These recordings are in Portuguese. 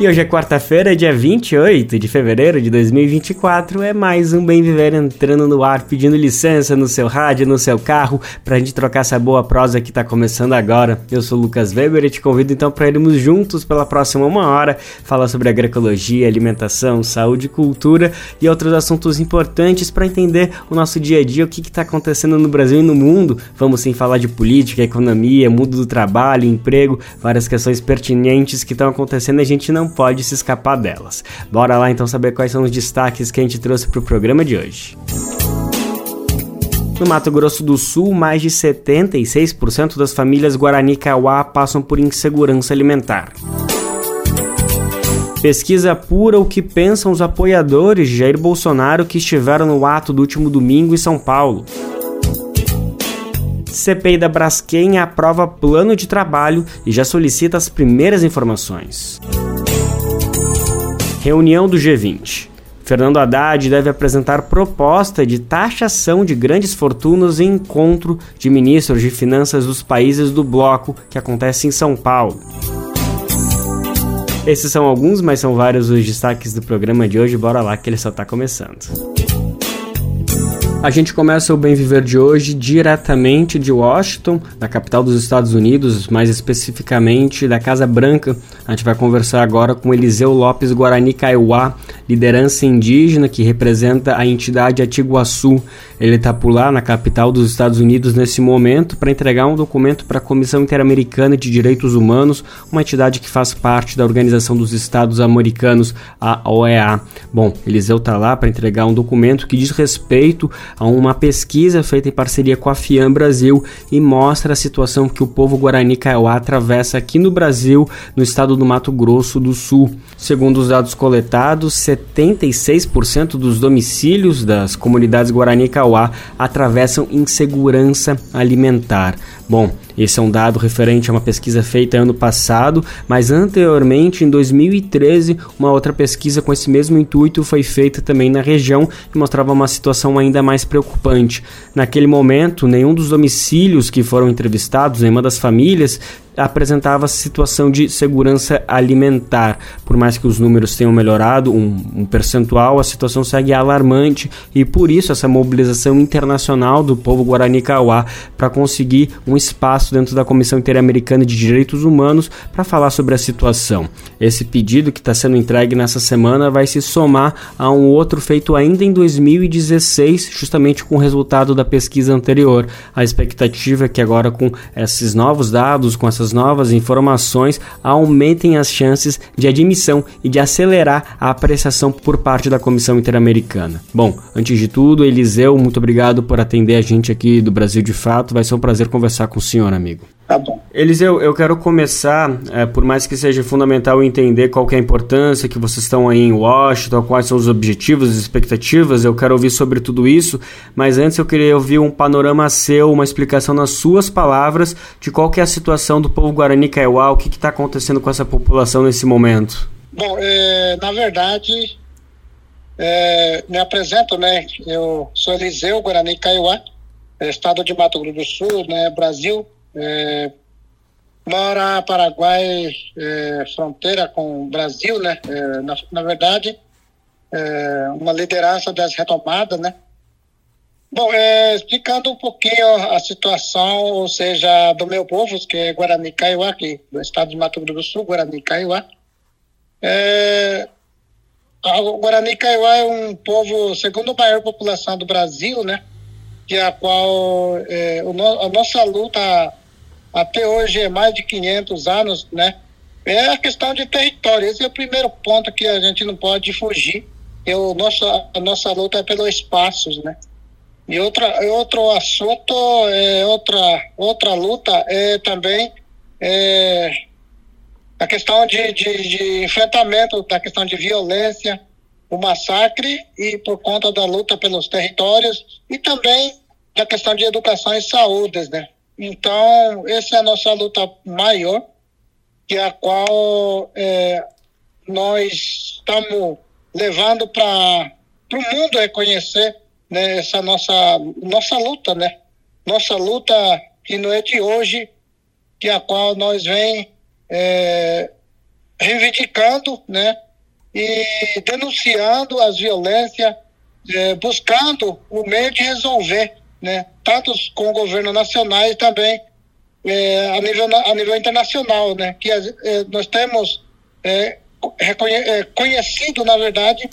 E hoje é quarta-feira, dia 28 de fevereiro de 2024. É mais um Bem Viver entrando no ar, pedindo licença no seu rádio, no seu carro, pra gente trocar essa boa prosa que tá começando agora. Eu sou o Lucas Weber e te convido então para irmos juntos pela próxima uma hora falar sobre agroecologia, alimentação, saúde, cultura e outros assuntos importantes para entender o nosso dia a dia, o que está acontecendo no Brasil e no mundo. Vamos sim falar de política, economia, mundo do trabalho, emprego, várias questões pertinentes que estão acontecendo a gente não pode se escapar delas. Bora lá então saber quais são os destaques que a gente trouxe para o programa de hoje. No Mato Grosso do Sul, mais de 76% das famílias Guarani Kaiowá passam por insegurança alimentar. Pesquisa apura o que pensam os apoiadores de Jair Bolsonaro que estiveram no ato do último domingo em São Paulo. CPI da Braskem aprova plano de trabalho e já solicita as primeiras informações. Reunião do G20. Fernando Haddad deve apresentar proposta de taxação de grandes fortunas em encontro de ministros de finanças dos países do bloco que acontece em São Paulo. Esses são alguns, mas são vários os destaques do programa de hoje. Bora lá que ele só está começando. A gente começa o Bem Viver de hoje diretamente de Washington, da capital dos Estados Unidos, mais especificamente da Casa Branca. A gente vai conversar agora com Eliseu Lopes Guarani Kaiowá, liderança indígena que representa a entidade Atiguaçu. Ele está por lá na capital dos Estados Unidos nesse momento para entregar um documento para a Comissão Interamericana de Direitos Humanos, uma entidade que faz parte da Organização dos Estados Americanos, a OEA. Bom, Eliseu está lá para entregar um documento que diz respeito a uma pesquisa feita em parceria com a FIAM Brasil e mostra a situação que o povo Guarani Kaiowá atravessa aqui no Brasil, no estado do Mato Grosso do Sul. Segundo os dados coletados, 76% dos domicílios das comunidades Guarani Kaiowá atravessam insegurança alimentar. Bom, esse é um dado referente a uma pesquisa feita ano passado, mas anteriormente, em 2013, uma outra pesquisa com esse mesmo intuito foi feita também na região e mostrava uma situação ainda mais preocupante. Naquele momento, nenhum dos domicílios que foram entrevistados, nenhuma das famílias, apresentava situação de segurança alimentar. Por mais que os números tenham melhorado, um, um, percentual, a situação segue alarmante e por isso essa mobilização internacional do povo Guarani Kaiowá para conseguir um espaço dentro da Comissão Interamericana de Direitos Humanos para falar sobre a situação. Esse pedido que está sendo entregue nessa semana vai se somar a um outro feito ainda em 2016, justamente com o resultado da pesquisa anterior. A expectativa é que agora com esses novos dados, com essas novas informações, aumentem as chances de admissão e de acelerar a apreciação por parte da Comissão Interamericana. Bom, antes de tudo, Eliseu, muito obrigado por atender a gente aqui do Brasil de Fato. Vai ser um prazer conversar com o senhor, amigo. Tá bom. Eliseu, eu quero começar, é, por mais que seja fundamental entender qual é a importância que vocês estão aí em Washington, quais são os objetivos e expectativas, eu quero ouvir sobre tudo isso, mas antes eu queria ouvir um panorama seu, uma explicação nas suas palavras de qual é a situação do povo Guarani Kaiowá, o que está acontecendo com essa população nesse momento. Bom, é, na verdade, é, me apresento, né, eu sou Eliseu Guarani Kaiowá, é, estado de Mato Grosso do Sul, né, Brasil, é, mora Paraguai, é, fronteira com o Brasil, né? É, na, na, verdade, é, uma liderança das retomadas, né? Bom, é, explicando um pouquinho a situação, ou seja, do meu povo, que é Guarani Kaiowá, aqui do estado de Mato Grosso do Sul, Guarani Kaiowá. É, o Guarani Kaiowá é um povo, segundo maior população do Brasil, né? Que é a qual é, o, a nossa luta até hoje é mais de 500 anos, né? É a questão de território. Esse é o primeiro ponto que a gente não pode fugir. O nosso, a nossa luta é pelos espaços, né? E outra, outro assunto, é outra, outra luta é também é, a questão de, de, de enfrentamento da questão de violência, o massacre e por conta da luta pelos territórios e também da questão de educação e saúde, né? Então, essa é a nossa luta maior, que é a qual é, nós estamos levando para o mundo reconhecer né, essa nossa, nossa luta, né? Nossa luta que não é de hoje, que a qual nós vem é, reivindicando, né? E denunciando as violências, é, buscando o meio de resolver, né? Tanto com o governo nacional e também é, a, nível, a nível internacional, né? Que é, nós temos é, é, conhecido, na verdade,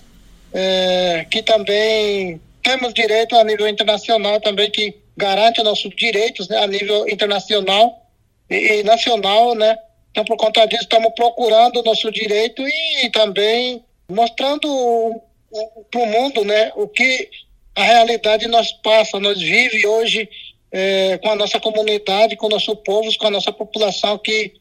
é, que também temos direito a nível internacional também que garante nossos direitos né, a nível internacional e, e nacional, né? Então, por conta disso, estamos procurando nosso direito e, e também mostrando para o mundo, né, o que a realidade nós passa, nós vive hoje é, com a nossa comunidade, com o nosso povo, com a nossa população que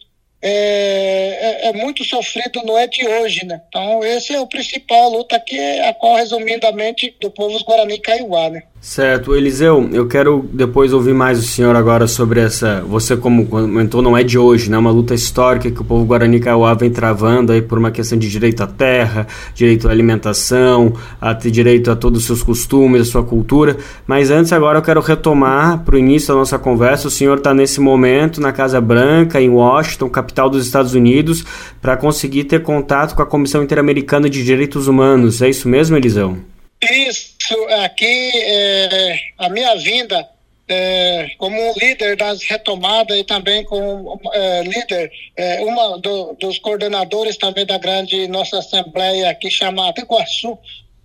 é, é, é, muito sofrido, não é de hoje, né? Então, esse é o principal luta que é a qual, resumidamente, do povo Guarani Kaiowá, né? Certo, Eliseu, eu quero depois ouvir mais o senhor agora sobre essa. Você, como comentou, não é de hoje, né? Uma luta histórica que o povo Guarani Kaiowá vem travando aí por uma questão de direito à terra, direito à alimentação, a ter direito a todos os seus costumes, a sua cultura. Mas antes, agora eu quero retomar para o início da nossa conversa. O senhor está nesse momento na Casa Branca, em Washington, capital dos Estados Unidos, para conseguir ter contato com a Comissão Interamericana de Direitos Humanos. É isso mesmo, Eliseu? Isso aqui, é, a minha vinda é, como líder das retomadas e também como é, líder, é, uma do, dos coordenadores também da grande nossa assembleia que chama Iguaçu,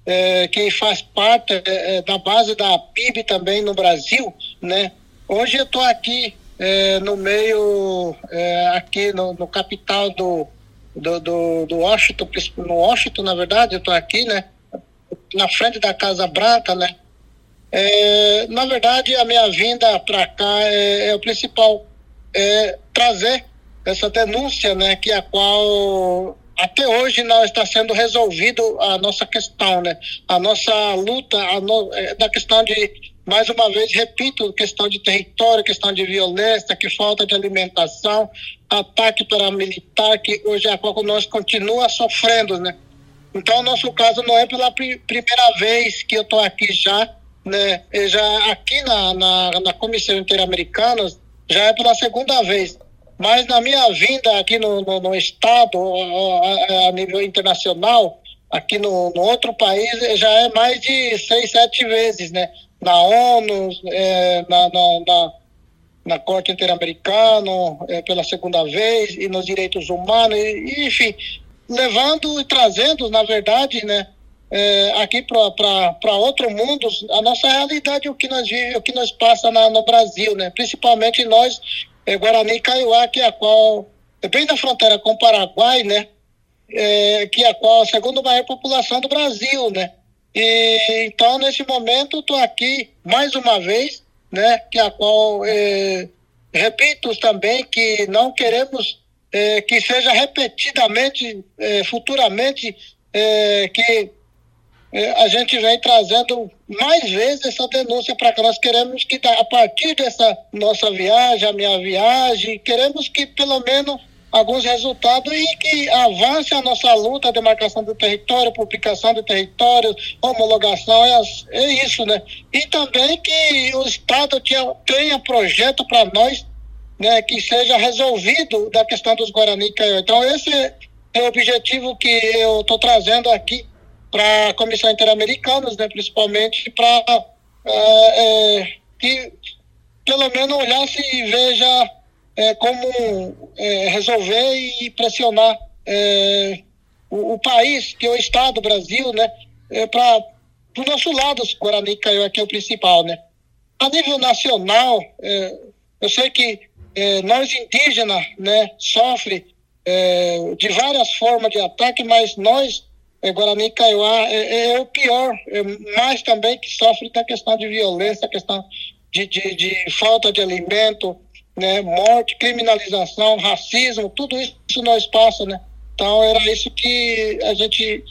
é, que faz parte é, é, da base da PIB também no Brasil, né? Hoje eu estou aqui é, no meio, aqui no, no capital do, do, do, do Washington, no Washington, na verdade, eu estou aqui, né? Na frente da Casa Branca, né? É, na verdade, a minha vinda para cá é, é, o principal é trazer essa denúncia, né, que a qual até hoje não está sendo resolvido a nossa questão, né? A nossa luta a no, é, da questão de mais uma vez repito, questão de território, questão de violência, que falta de alimentação, ataque paramilitar que hoje a qual nós continua sofrendo, né? Então, o nosso caso não é pela primeira vez que eu estou aqui já, né? Já aqui na, na, na Comissão Interamericana, já é pela segunda vez. Mas na minha vinda aqui no, no, no Estado, a, a, nível internacional, aqui no, no, outro país, já é mais de seis, sete vezes, né? Na ONU, é, na, na, na, na Corte Interamericana, é, pela segunda vez, e nos direitos humanos, e, enfim, levando e trazendo, na verdade, né, é, aqui para outro mundo, a nossa realidade, o que nós vivemos, o que nós passa na, no Brasil, né, principalmente nós, é, Guarani e Kaiowá, que é a qual, é bem da fronteira com o Paraguai, né, é, que é a qual a segunda maior população do Brasil, né, e então nesse momento estou aqui mais uma vez, né, que é a qual é, repito também que não queremos é, que seja repetidamente, é, futuramente, é, que é, a gente vem trazendo mais vezes essa denúncia para que nós queremos que a partir dessa nossa viagem, a minha viagem, queremos que pelo menos alguns resultados e que avance a nossa luta, demarcação do território, publicação do território, homologação, é, é isso, né? E também que o Estado tenha, tenha projeto para nós né, que seja resolvido da questão dos Guarani Então, esse é o objetivo que eu estou trazendo aqui para a Comissão Interamericana, né, principalmente para é, é, que pelo menos olhasse e veja é, como é, resolver e pressionar é, o, o, país, que é o Estado, o Brasil, né, para o nosso lado, os Guarani Kaiowá, que é o principal. Né. A nível nacional, eu sei que é, nós indígenas, né, sofre é, de várias formas de ataque, mas nós, é, Guarani Kaiowá, é, é, é, o pior, é mais também que sofre da questão de violência, questão de, de, de falta de alimento, né, morte, criminalização, racismo, tudo isso nós passa, né? Então era isso que a gente,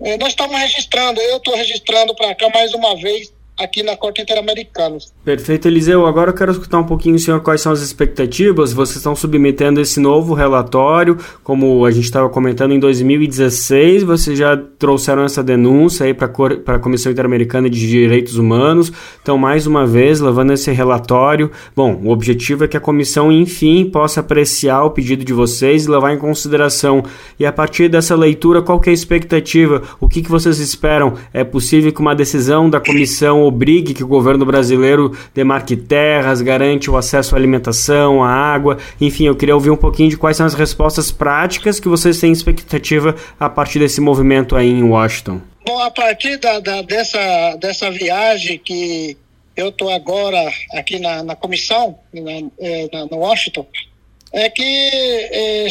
é, nós estamos registrando, eu estou registrando para cá mais uma vez aqui na Corte Interamericana. Perfeito, Eliseu. Agora eu quero escutar um pouquinho, senhor, quais são as expectativas. Vocês estão submetendo esse novo relatório, como a gente estava comentando, em 2016. Vocês já trouxeram essa denúncia aí para a Comissão Interamericana de Direitos Humanos. Então, mais uma vez, levando esse relatório. Bom, o objetivo é que a comissão, enfim, possa apreciar o pedido de vocês e levar em consideração. E a partir dessa leitura, qual é a expectativa? O que, que vocês esperam? É possível que uma decisão da comissão obrigue que o governo brasileiro demarque terras, garante o acesso à alimentação, à água. Enfim, eu queria ouvir um pouquinho de quais são as respostas práticas que vocês têm expectativa a partir desse movimento aí em Washington. Bom, a partir da, da dessa, dessa viagem que eu estou agora aqui na, na comissão, na, é, na, no Washington, é que é,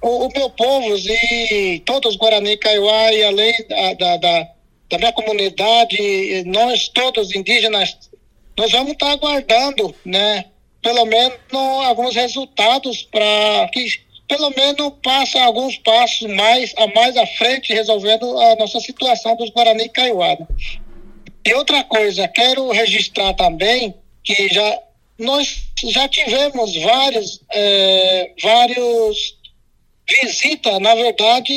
o, o, meu povo e todos os Guarani Kaiowá e além da, da, da da minha comunidade, nós todos indígenas, nós vamos estar aguardando, né, pelo menos alguns resultados para que pelo menos passe alguns passos mais a mais à frente resolvendo a nossa situação dos Guarani. Né? E outra coisa, quero registrar também que já nós já tivemos vários é, vários visita, na verdade,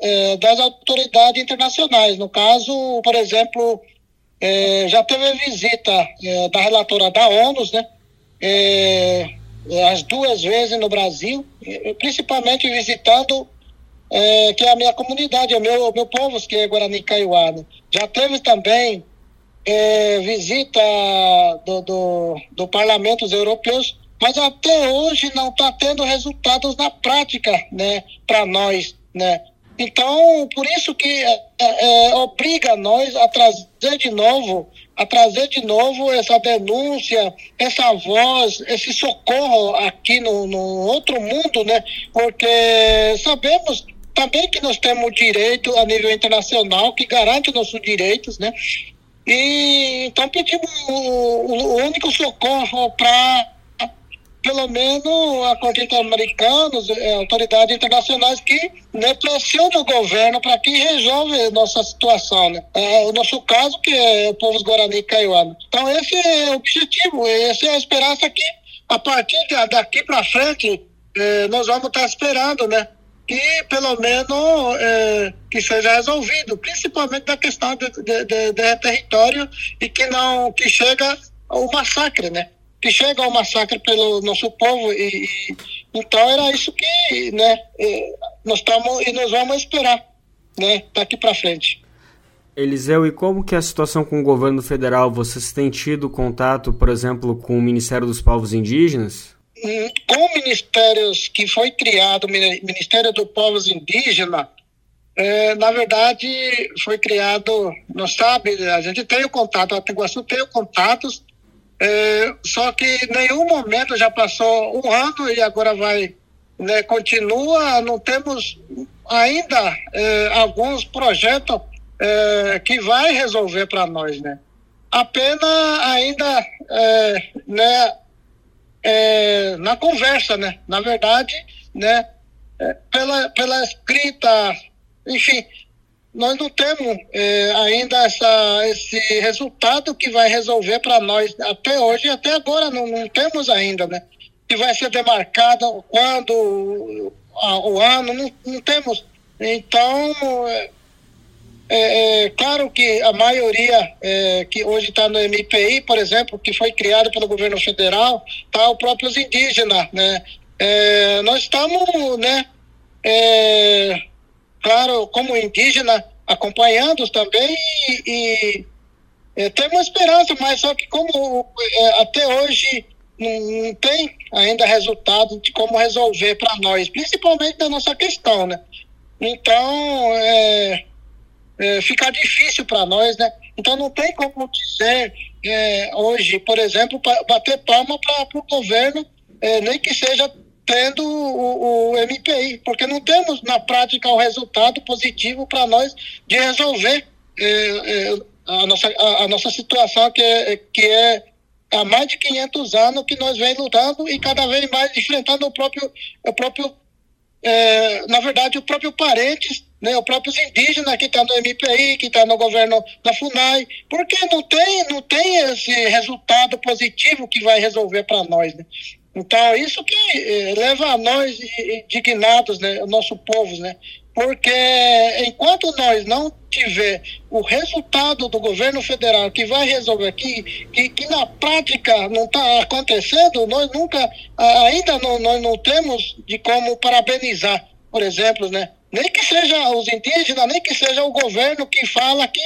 é, das autoridades internacionais. No caso, por exemplo, é, já teve visita é, da relatora da ONU, né? É, as duas vezes no Brasil, principalmente visitando é, que é a minha comunidade, é o meu, meu povo, que é Guarani Kaiowá. Né? Já teve também visita do, do, do parlamentos europeus mas até hoje não está tendo resultados na prática, né, para nós, né. Então, por isso que é, é, é, obriga nós a trazer de novo, a trazer de novo essa denúncia, essa voz, esse socorro aqui no, no outro mundo, né? Porque sabemos também que nós temos direito a nível internacional que garante nossos direitos, né? E então pedimos o, o único socorro para pelo menos a Corte Interamericana, é, autoridades internacionais que né, pressionam o governo para que resolva nossa situação. Né? É, o nosso caso, que é o povo Guarani e Kaiowá. Então, esse é o objetivo, essa é a esperança que, a partir daqui para frente, é, nós vamos estar esperando, né? que pelo menos é, que seja resolvido, principalmente da questão de, de, de, de território e que não que chega ao massacre, né? Que chega ao massacre pelo nosso povo e, e então era isso que né nós estamos e nós vamos esperar né daqui para frente Eliseu, e como que é a situação com o governo federal? Vocês têm tido contato, por exemplo, com o Ministério dos Povos Indígenas? Hum, com ministérios que foi criado, o Ministério dos Povos Indígenas, é, na verdade, foi criado, não sabe, a gente tem o contato, a Iguaçu tem o contatos é, só que em nenhum momento já passou um ano e agora vai, né, continua, não temos ainda é, alguns projetos é, que vai resolver para nós, né? Apenas ainda, é, né, é, na conversa, né? Na verdade, né, é, pela, pela escrita, enfim, nós não temos é, ainda essa, esse resultado que vai resolver para nós até hoje, até agora não, não, temos ainda, né? Que vai ser demarcado quando a, o ano, não, não temos. Então, é, é, claro que a maioria é, que hoje está no MPI, por exemplo, que foi criado pelo governo federal, tá o próprios indígenas, né? É, nós estamos, né? Claro, como indígena, acompanhando também e, e é, temos esperança, mas só que como é, até hoje não, não, tem ainda resultado de como resolver para nós, principalmente da nossa questão, né? Então, é, é, fica difícil para nós, né? Então não tem como dizer é, hoje, por exemplo, bater palma para o governo, é, nem que seja tendo o, o, MPI, porque não temos na prática o resultado positivo para nós de resolver é, é, a, nossa, a, a, nossa situação, que é, que é há mais de 500 anos que nós vem lutando e cada vez mais enfrentando o próprio, o próprio é, na verdade, o próprio parentes né, os próprios indígenas que estão tá no MPI, que estão tá no governo da FUNAI, porque não tem, não tem esse resultado positivo que vai resolver para nós. Né? Então, isso que eh, leva a nós indignados, né, o nosso povo, né? Porque enquanto nós não tiver o resultado do governo federal que vai resolver aqui, que, que na prática não está acontecendo, nós nunca, ainda não, nós não temos de como parabenizar, por exemplo, né? Nem que seja os indígenas, nem que seja o governo que fala que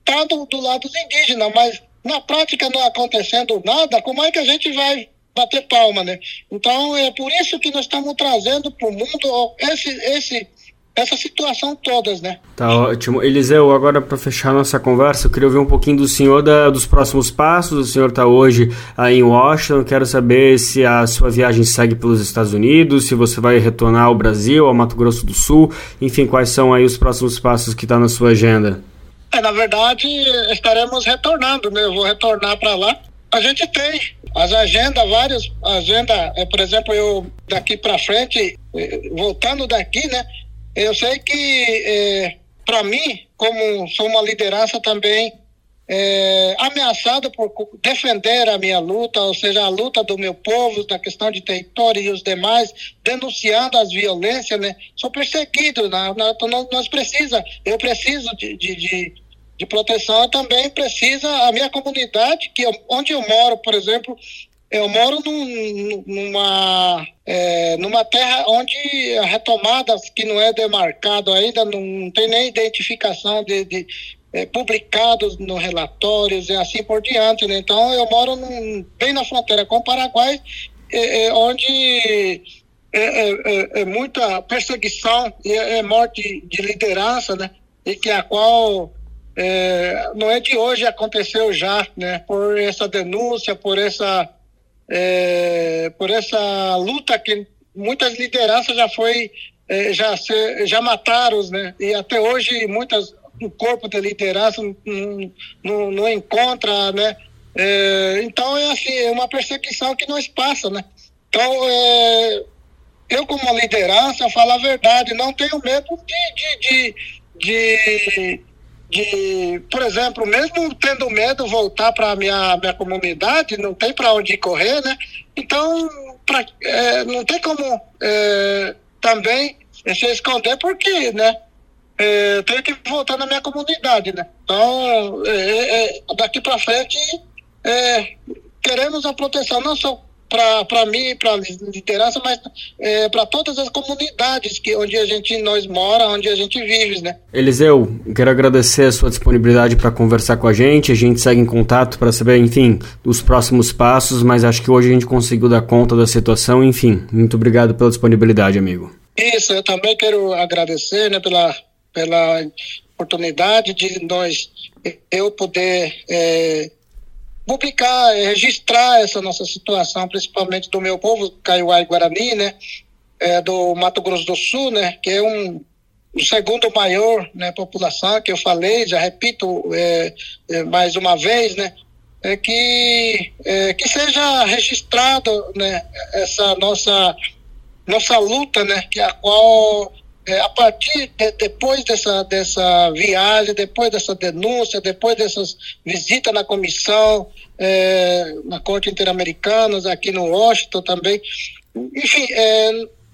está do, do lado dos indígenas, mas na prática não acontecendo nada, como é que a gente vai bater palma, né? Então é por isso que nós estamos trazendo para o mundo esse, esse, essa situação todas, né? Tá ótimo. Eliseu, agora para fechar nossa conversa, eu queria ouvir um pouquinho do senhor da, dos próximos passos. O senhor está hoje aí em Washington. Quero saber se a sua viagem segue pelos Estados Unidos, se você vai retornar ao Brasil, ao Mato Grosso do Sul. Enfim, quais são aí os próximos passos que está na sua agenda? É, na verdade, estaremos retornando, né? Eu vou retornar para lá. A gente tem as agendas, várias agendas, é, por exemplo, eu daqui para frente, é, voltando daqui, né? Eu sei que, é, para mim, como sou uma liderança também é, ameaçada por defender a minha luta, ou seja, a luta do meu povo, da questão de território e os demais, denunciando as violências, né? Sou perseguido, né? nós, nós precisa, eu preciso de, de, de de proteção também precisa a minha comunidade, que eu, onde eu moro, por exemplo, eu moro num, numa, é, numa terra onde a retomada que não é demarcado ainda, não tem nem identificação de, de é, publicados nos relatórios e assim por diante. Né? Então, eu moro num, bem na fronteira com o Paraguai, é, é onde é, é, é, muita perseguição e é, morte de liderança, né? E que a qual é, não é de hoje, aconteceu já, né? Por essa denúncia, por essa, é, por essa luta que muitas lideranças já foi, é, já, se, já mataram, né? E até hoje muitas o corpo de liderança não, não, não encontra, né? É, então é assim, é uma perseguição que nós passa, né? Então é, eu como liderança, falo a verdade, não tenho medo de, de, de, de de, por exemplo, mesmo tendo medo voltar para a minha, minha comunidade, não tem para onde correr, né? Então, pra, é, não tem como é, também se esconder, porque, né? É, tenho que voltar na minha comunidade, né? Então, é, é, daqui para frente, é, queremos a proteção não só para mim, para a liderança, mas é, para todas as comunidades que onde a gente nós mora, onde a gente vive, né? Eliseu, quero agradecer a sua disponibilidade para conversar com a gente. A gente segue em contato para saber, enfim, os próximos passos, mas acho que hoje a gente conseguiu dar conta da situação. Enfim, muito obrigado pela disponibilidade, amigo. Isso, eu também quero agradecer, né, pela pela oportunidade de nós eu poder é, publicar, é, registrar essa nossa situação, principalmente do meu povo, Kaiowá e Guarani, né? É, do Mato Grosso do Sul, né? Que é um o segundo maior né, população que eu falei, já repito é, é, mais uma vez, né? É que, é, que seja registrado né, essa nossa, nossa luta, né? Que a qual é, a partir de, depois dessa, dessa viagem, depois dessa denúncia, depois dessas visitas na comissão, é, na Corte Interamericana, aqui no Washington também, enfim, é,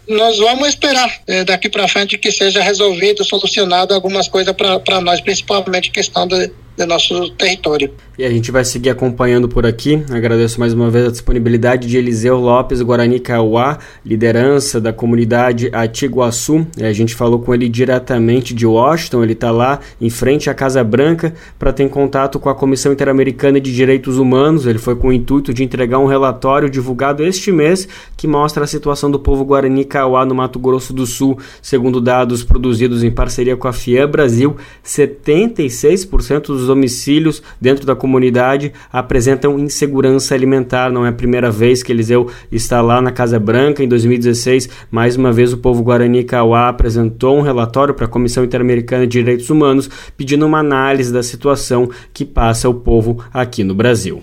nós vamos esperar é, daqui para frente que seja resolvido, solucionado algumas coisas para nós, principalmente questão de, do nosso território. E a gente vai seguir acompanhando por aqui. Agradeço mais uma vez a disponibilidade de Eliseu Lopes Guarani Cauá, liderança da comunidade Atiguaçu. A gente falou com ele diretamente de Washington, ele está lá em frente à Casa Branca para ter contato com a Comissão Interamericana de Direitos Humanos. Ele foi com o intuito de entregar um relatório divulgado este mês que mostra a situação do povo Guarani Cauá no Mato Grosso do Sul. Segundo dados produzidos em parceria com a FIAM Brasil, 76% dos domicílios dentro da comunidade apresentam insegurança alimentar. Não é a primeira vez que Eliseu está lá na Casa Branca. Em 2016, mais uma vez, o povo Guarani Kauá apresentou um relatório para a Comissão Interamericana de Direitos Humanos pedindo uma análise da situação que passa o povo aqui no Brasil.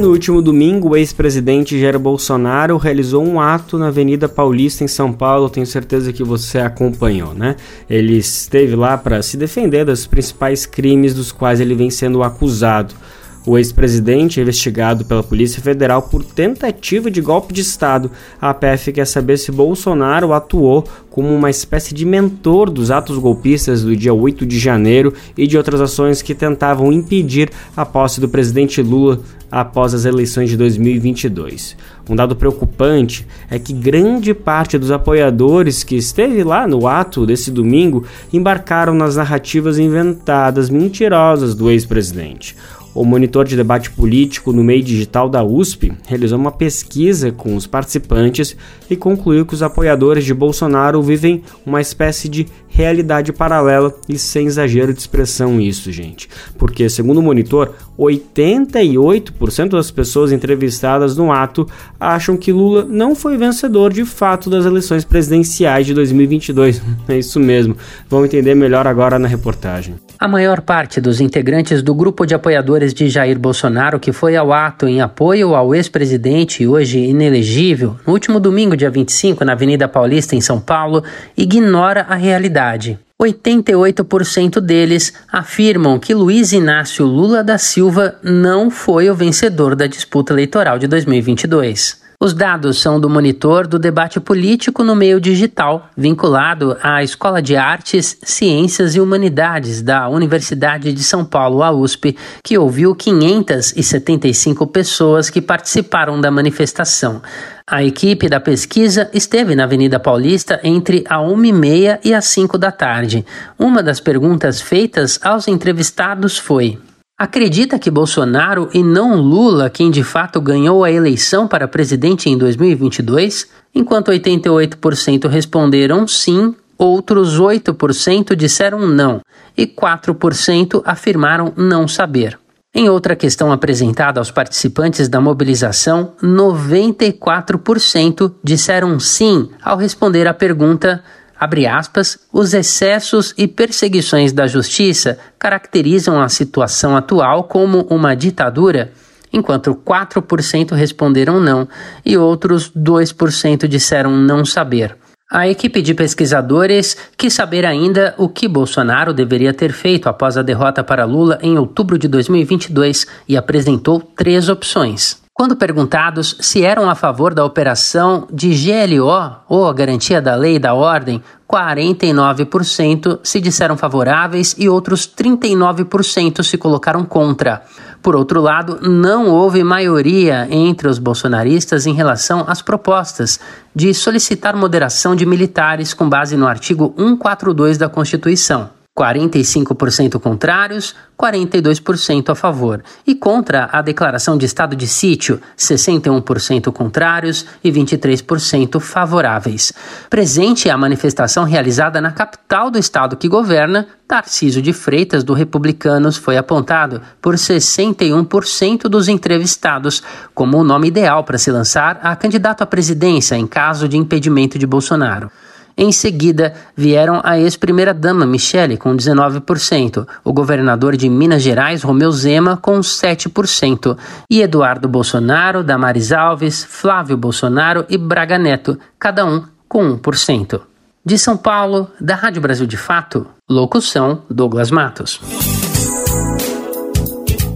No último domingo, o ex-presidente Jair Bolsonaro realizou um ato na Avenida Paulista, em São Paulo. Tenho certeza que você acompanhou, né? Ele esteve lá para se defender dos principais crimes dos quais ele vem sendo acusado. O ex-presidente é investigado pela Polícia Federal por tentativa de golpe de Estado. A PF quer saber se Bolsonaro atuou como uma espécie de mentor dos atos golpistas do dia 8 de janeiro e de outras ações que tentavam impedir a posse do presidente Lula após as eleições de 2022. Um dado preocupante é que grande parte dos apoiadores que esteve lá no ato desse domingo embarcaram nas narrativas inventadas mentirosas do ex-presidente. O monitor de debate político no meio digital da USP realizou uma pesquisa com os participantes e concluiu que os apoiadores de Bolsonaro vivem uma espécie de realidade paralela e sem exagero de expressão isso, gente. Porque, segundo o monitor, 88% das pessoas entrevistadas no ato acham que Lula não foi vencedor de fato das eleições presidenciais de 2022. É isso mesmo. Vamos entender melhor agora na reportagem. A maior parte dos integrantes do grupo de apoiadores de Jair Bolsonaro que foi ao ato em apoio ao ex-presidente hoje inelegível, no último domingo, dia 25, na Avenida Paulista, em São Paulo, ignora a realidade. 88% deles afirmam que Luiz Inácio Lula da Silva não foi o vencedor da disputa eleitoral de 2022. Os dados são do monitor do debate político no meio digital, vinculado à Escola de Artes, Ciências e Humanidades da Universidade de São Paulo, a USP, que ouviu 575 pessoas que participaram da manifestação. A equipe da pesquisa esteve na Avenida Paulista entre a 1h30 e as 5 da tarde. Uma das perguntas feitas aos entrevistados foi: Acredita que Bolsonaro e não Lula quem de fato ganhou a eleição para presidente em 2022? Enquanto 88% responderam sim, outros 8% disseram não e 4% afirmaram não saber. Em outra questão apresentada aos participantes da mobilização, 94% disseram sim ao responder à pergunta abre aspas, os excessos e perseguições da justiça caracterizam a situação atual como uma ditadura, enquanto 4% responderam não e outros 2% disseram não saber. A equipe de pesquisadores quis saber ainda o que Bolsonaro deveria ter feito após a derrota para Lula em outubro de 2022 e apresentou três opções. Quando perguntados se eram a favor da operação de GLO, ou a garantia da lei e da ordem, 49% se disseram favoráveis e outros 39% se colocaram contra. Por outro lado, não houve maioria entre os bolsonaristas em relação às propostas de solicitar moderação de militares com base no artigo 142 da Constituição. 45% contrários, 42% a favor. E contra a declaração de estado de sítio, 61% contrários e 23% favoráveis. Presente a manifestação realizada na capital do estado que governa, Tarcísio de Freitas, do Republicanos, foi apontado por 61% dos entrevistados como o nome ideal para se lançar a candidato à presidência em caso de impedimento de Bolsonaro. Em seguida, vieram a ex-primeira-dama Michele, com 19%, o governador de Minas Gerais, Romeu Zema, com 7%, e Eduardo Bolsonaro, Damares Alves, Flávio Bolsonaro e Braga Neto, cada um com 1%. De São Paulo, da Rádio Brasil de Fato, locução Douglas Matos.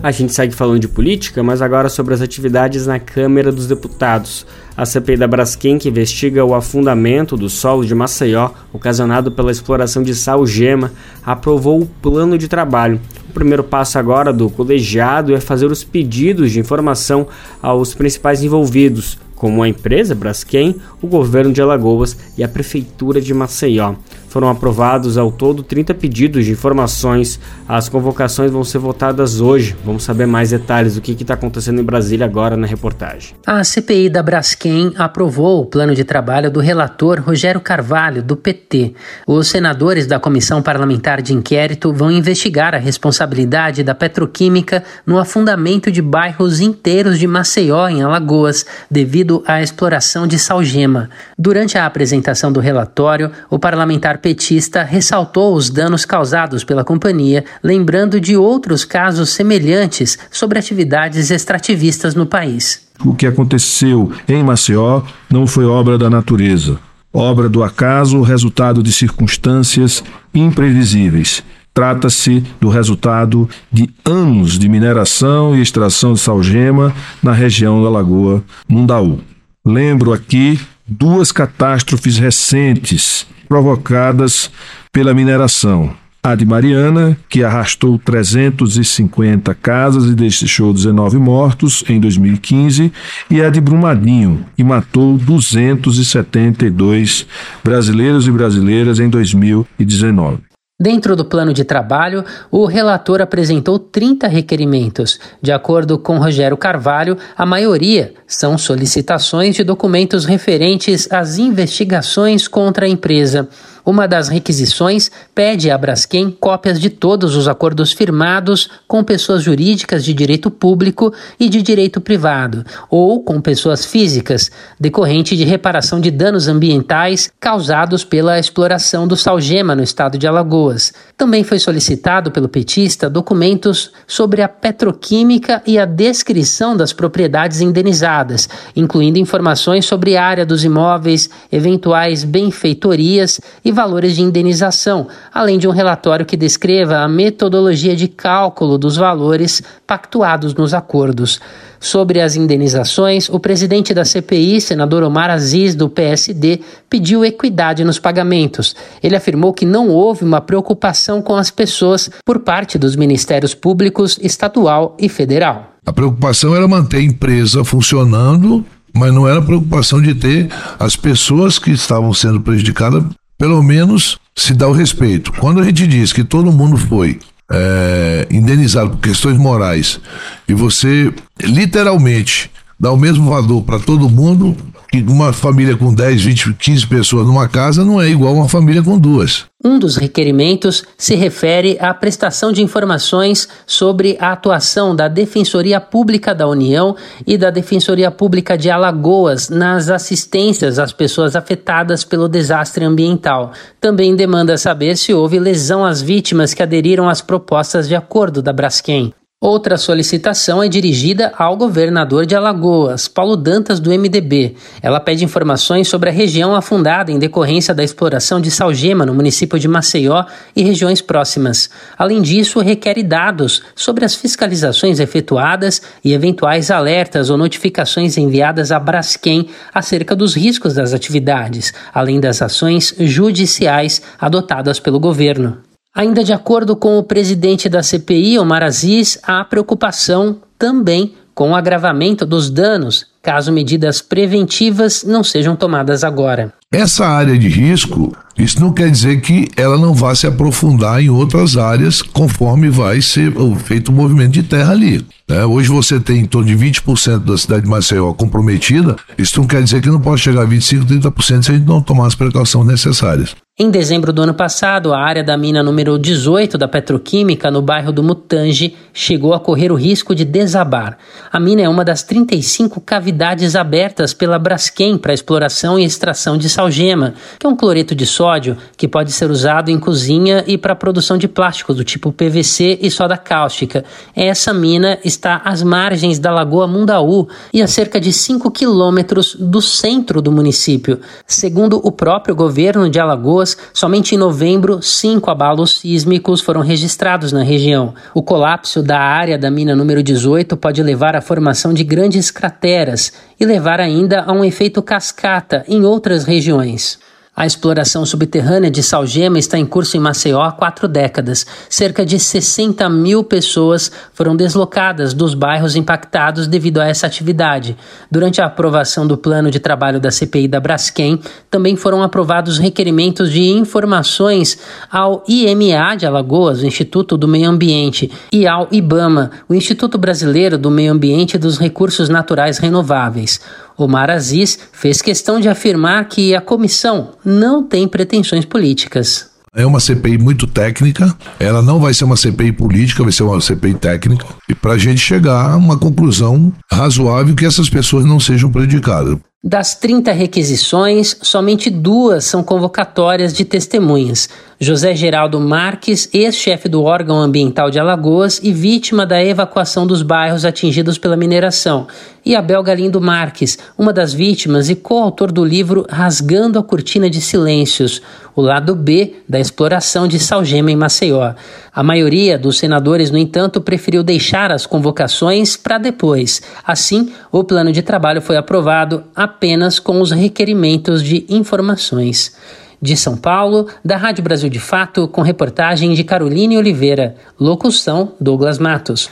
A gente segue falando de política, mas agora sobre as atividades na Câmara dos Deputados. A CPI da Braskem, que investiga o afundamento do solo de Maceió, ocasionado pela exploração de sal gema, aprovou o plano de trabalho. O primeiro passo agora do colegiado é fazer os pedidos de informação aos principais envolvidos, como a empresa Braskem, o governo de Alagoas e a prefeitura de Maceió. Foram aprovados ao todo 30 pedidos de informações. As convocações vão ser votadas hoje. Vamos saber mais detalhes do que está acontecendo em Brasília agora na reportagem. A CPI da Braskem aprovou o plano de trabalho do relator Rogério Carvalho, do PT. Os senadores da Comissão Parlamentar de Inquérito vão investigar a responsabilidade da petroquímica no afundamento de bairros inteiros de Maceió, em Alagoas, devido à exploração de salgema. Durante a apresentação do relatório, o parlamentar petista ressaltou os danos causados pela companhia, lembrando de outros casos semelhantes sobre atividades extrativistas no país. O que aconteceu em Maceió não foi obra da natureza, obra do acaso, resultado de circunstâncias imprevisíveis. Trata-se do resultado de anos de mineração e extração de salgema na região da Lagoa Mundaú. Lembro aqui duas catástrofes recentes provocadas pela mineração. A de Mariana, que arrastou 350 casas e deixou 19 mortos em 2015, e a de Brumadinho, que matou 272 brasileiros e brasileiras em 2019. Dentro do plano de trabalho, o relator apresentou 30 requerimentos. De acordo com Rogério Carvalho, a maioria são solicitações de documentos referentes às investigações contra a empresa. Uma das requisições pede a Braskem cópias de todos os acordos firmados com pessoas jurídicas de direito público e de direito privado, ou com pessoas físicas, decorrente de reparação de danos ambientais causados pela exploração do salgema no estado de Alagoas. Também foi solicitado pelo petista documentos sobre a petroquímica e a descrição das propriedades indenizadas, incluindo informações sobre a área dos imóveis, eventuais benfeitorias e valores de indenização, além de um relatório que descreva a metodologia de cálculo dos valores pactuados nos acordos. Sobre as indenizações, o presidente da CPI, senador Omar Aziz, do PSD, pediu equidade nos pagamentos. Ele afirmou que não houve uma preocupação com as pessoas por parte dos ministérios públicos estadual e federal. A preocupação era manter a empresa funcionando mas não era preocupação de ter as pessoas que estavam sendo prejudicadas pelo menos se dá o respeito. Quando a gente diz que todo mundo foi é, indenizado por questões morais e você literalmente dá o mesmo valor para todo mundo, uma família com 10, 20, 15 pessoas numa casa não é igual uma família com duas. Um dos requerimentos se refere à prestação de informações sobre a atuação da Defensoria Pública da União e da Defensoria Pública de Alagoas nas assistências às pessoas afetadas pelo desastre ambiental. Também demanda saber se houve lesão às vítimas que aderiram às propostas de acordo da Braskem. Outra solicitação é dirigida ao governador de Alagoas, Paulo Dantas, do MDB. Ela pede informações sobre a região afundada em decorrência da exploração de salgema no município de Maceió e regiões próximas. Além disso, requer dados sobre as fiscalizações efetuadas e eventuais alertas ou notificações enviadas à Braskem acerca dos riscos das atividades, além das ações judiciais adotadas pelo governo. Ainda de acordo com o presidente da CPI, Omar Aziz, há preocupação também com o agravamento dos danos caso medidas preventivas não sejam tomadas agora. Essa área de risco, isso não quer dizer que ela não vá se aprofundar em outras áreas conforme vai ser feito o movimento de terra ali. Né? Hoje você tem em torno de 20% da cidade de Maceió comprometida, isso não quer dizer que não pode chegar a 25%, 30% se a gente não tomar as precauções necessárias. Em dezembro do ano passado, a área da mina número 18 da Petroquímica, no bairro do Mutange, chegou a correr o risco de desabar. A mina é uma das 35 cavidades abertas pela Braskem para exploração e extração de salgema, que é um cloreto de sódio que pode ser usado em cozinha e para produção de plásticos do tipo PVC e soda cáustica. Essa mina está às margens da Lagoa Mundaú e a cerca de 5 quilômetros do centro do município. Segundo o próprio governo de Alagoas, somente em novembro, cinco abalos sísmicos foram registrados na região. O colapso da área da mina número 18 pode levar à formação de grandes crateras e levar ainda a um efeito cascata em outras regiões. A exploração subterrânea de salgema está em curso em Maceió há quatro décadas. Cerca de 60 mil pessoas foram deslocadas dos bairros impactados devido a essa atividade. Durante a aprovação do plano de trabalho da CPI da Braskem, também foram aprovados requerimentos de informações ao IMA de Alagoas, o Instituto do Meio Ambiente, e ao IBAMA, o Instituto Brasileiro do Meio Ambiente e dos Recursos Naturais Renováveis. Omar Aziz fez questão de afirmar que a comissão não tem pretensões políticas. É uma CPI muito técnica, ela não vai ser uma CPI política, vai ser uma CPI técnica, e para a gente chegar a uma conclusão razoável que essas pessoas não sejam prejudicadas. Das 30 requisições, somente duas são convocatórias de testemunhas. José Geraldo Marques, ex-chefe do órgão ambiental de Alagoas e vítima da evacuação dos bairros atingidos pela mineração, e Abel Galindo Marques, uma das vítimas e coautor do livro Rasgando a Cortina de Silêncios, o lado B da exploração de Salgema em Maceió. A maioria dos senadores, no entanto, preferiu deixar as convocações para depois. Assim, o plano de trabalho foi aprovado apenas com os requerimentos de informações. De São Paulo, da Rádio Brasil de Fato, com reportagem de Caroline Oliveira. Locução: Douglas Matos.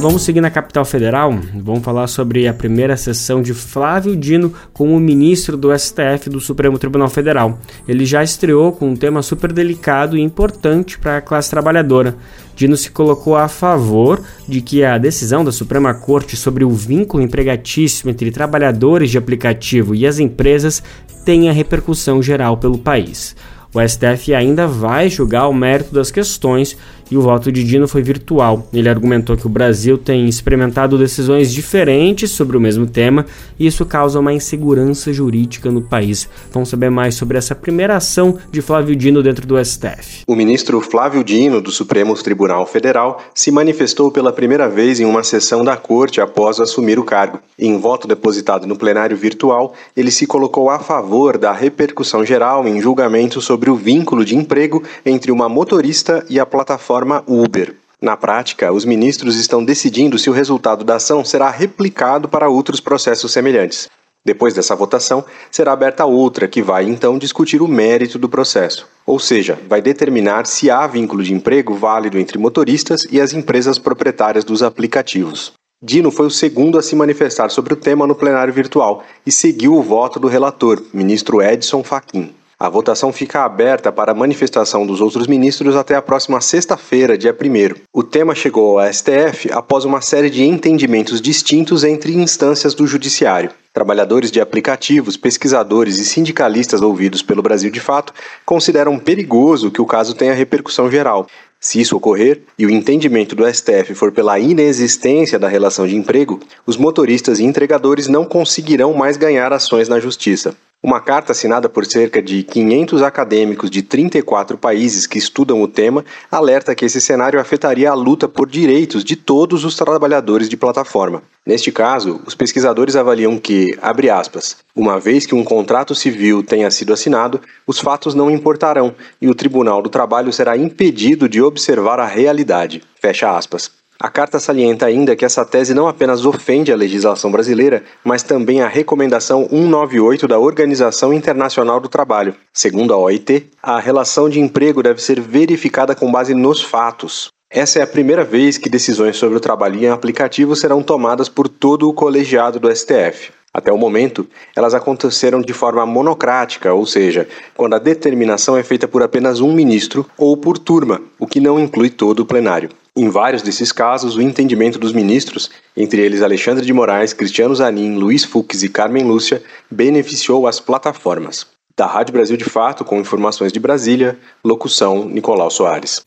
Vamos seguir na capital federal. Vamos falar sobre a primeira sessão de Flávio Dino como ministro do STF do Supremo Tribunal Federal. Ele já estreou com um tema super delicado e importante para a classe trabalhadora. Dino se colocou a favor de que a decisão da Suprema Corte sobre o vínculo empregatício entre trabalhadores de aplicativo e as empresas tenha repercussão geral pelo país. O STF ainda vai julgar o mérito das questões e o voto de Dino foi virtual. Ele argumentou que o Brasil tem experimentado decisões diferentes sobre o mesmo tema e isso causa uma insegurança jurídica no país. Vamos saber mais sobre essa primeira ação de Flávio Dino dentro do STF. O ministro Flávio Dino, do Supremo Tribunal Federal, se manifestou pela primeira vez em uma sessão da corte após assumir o cargo. Em voto depositado no plenário virtual, ele se colocou a favor da repercussão geral em julgamento sobre o vínculo de emprego entre uma motorista e a plataforma plataforma Uber. Na prática, os ministros estão decidindo se o resultado da ação será replicado para outros processos semelhantes. Depois dessa votação, será aberta outra, que vai então discutir o mérito do processo, ou seja, vai determinar se há vínculo de emprego válido entre motoristas e as empresas proprietárias dos aplicativos. Dino foi o segundo a se manifestar sobre o tema no plenário virtual e seguiu o voto do relator, ministro Edson Fachin. A votação fica aberta para a manifestação dos outros ministros até a próxima sexta-feira, dia 1. O tema chegou ao STF após uma série de entendimentos distintos entre instâncias do Judiciário. Trabalhadores de aplicativos, pesquisadores e sindicalistas ouvidos pelo Brasil de Fato consideram perigoso que o caso tenha repercussão geral. Se isso ocorrer e o entendimento do STF for pela inexistência da relação de emprego, os motoristas e entregadores não conseguirão mais ganhar ações na justiça. Uma carta assinada por cerca de 500 acadêmicos de 34 países que estudam o tema alerta que esse cenário afetaria a luta por direitos de todos os trabalhadores de plataforma. Neste caso, os pesquisadores avaliam que, abre aspas, uma vez que um contrato civil tenha sido assinado, os fatos não importarão e o Tribunal do Trabalho será impedido de observar a realidade. Fecha aspas. A carta salienta ainda que essa tese não apenas ofende a legislação brasileira, mas também a Recomendação 198 da Organização Internacional do Trabalho. Segundo a OIT, a relação de emprego deve ser verificada com base nos fatos. Essa é a primeira vez que decisões sobre o trabalho em aplicativo serão tomadas por todo o colegiado do STF. Até o momento, elas aconteceram de forma monocrática, ou seja, quando a determinação é feita por apenas um ministro ou por turma, o que não inclui todo o plenário. Em vários desses casos, o entendimento dos ministros, entre eles Alexandre de Moraes, Cristiano Zanin, Luiz Fux e Carmen Lúcia, beneficiou as plataformas. Da Rádio Brasil de Fato, com informações de Brasília, locução Nicolau Soares.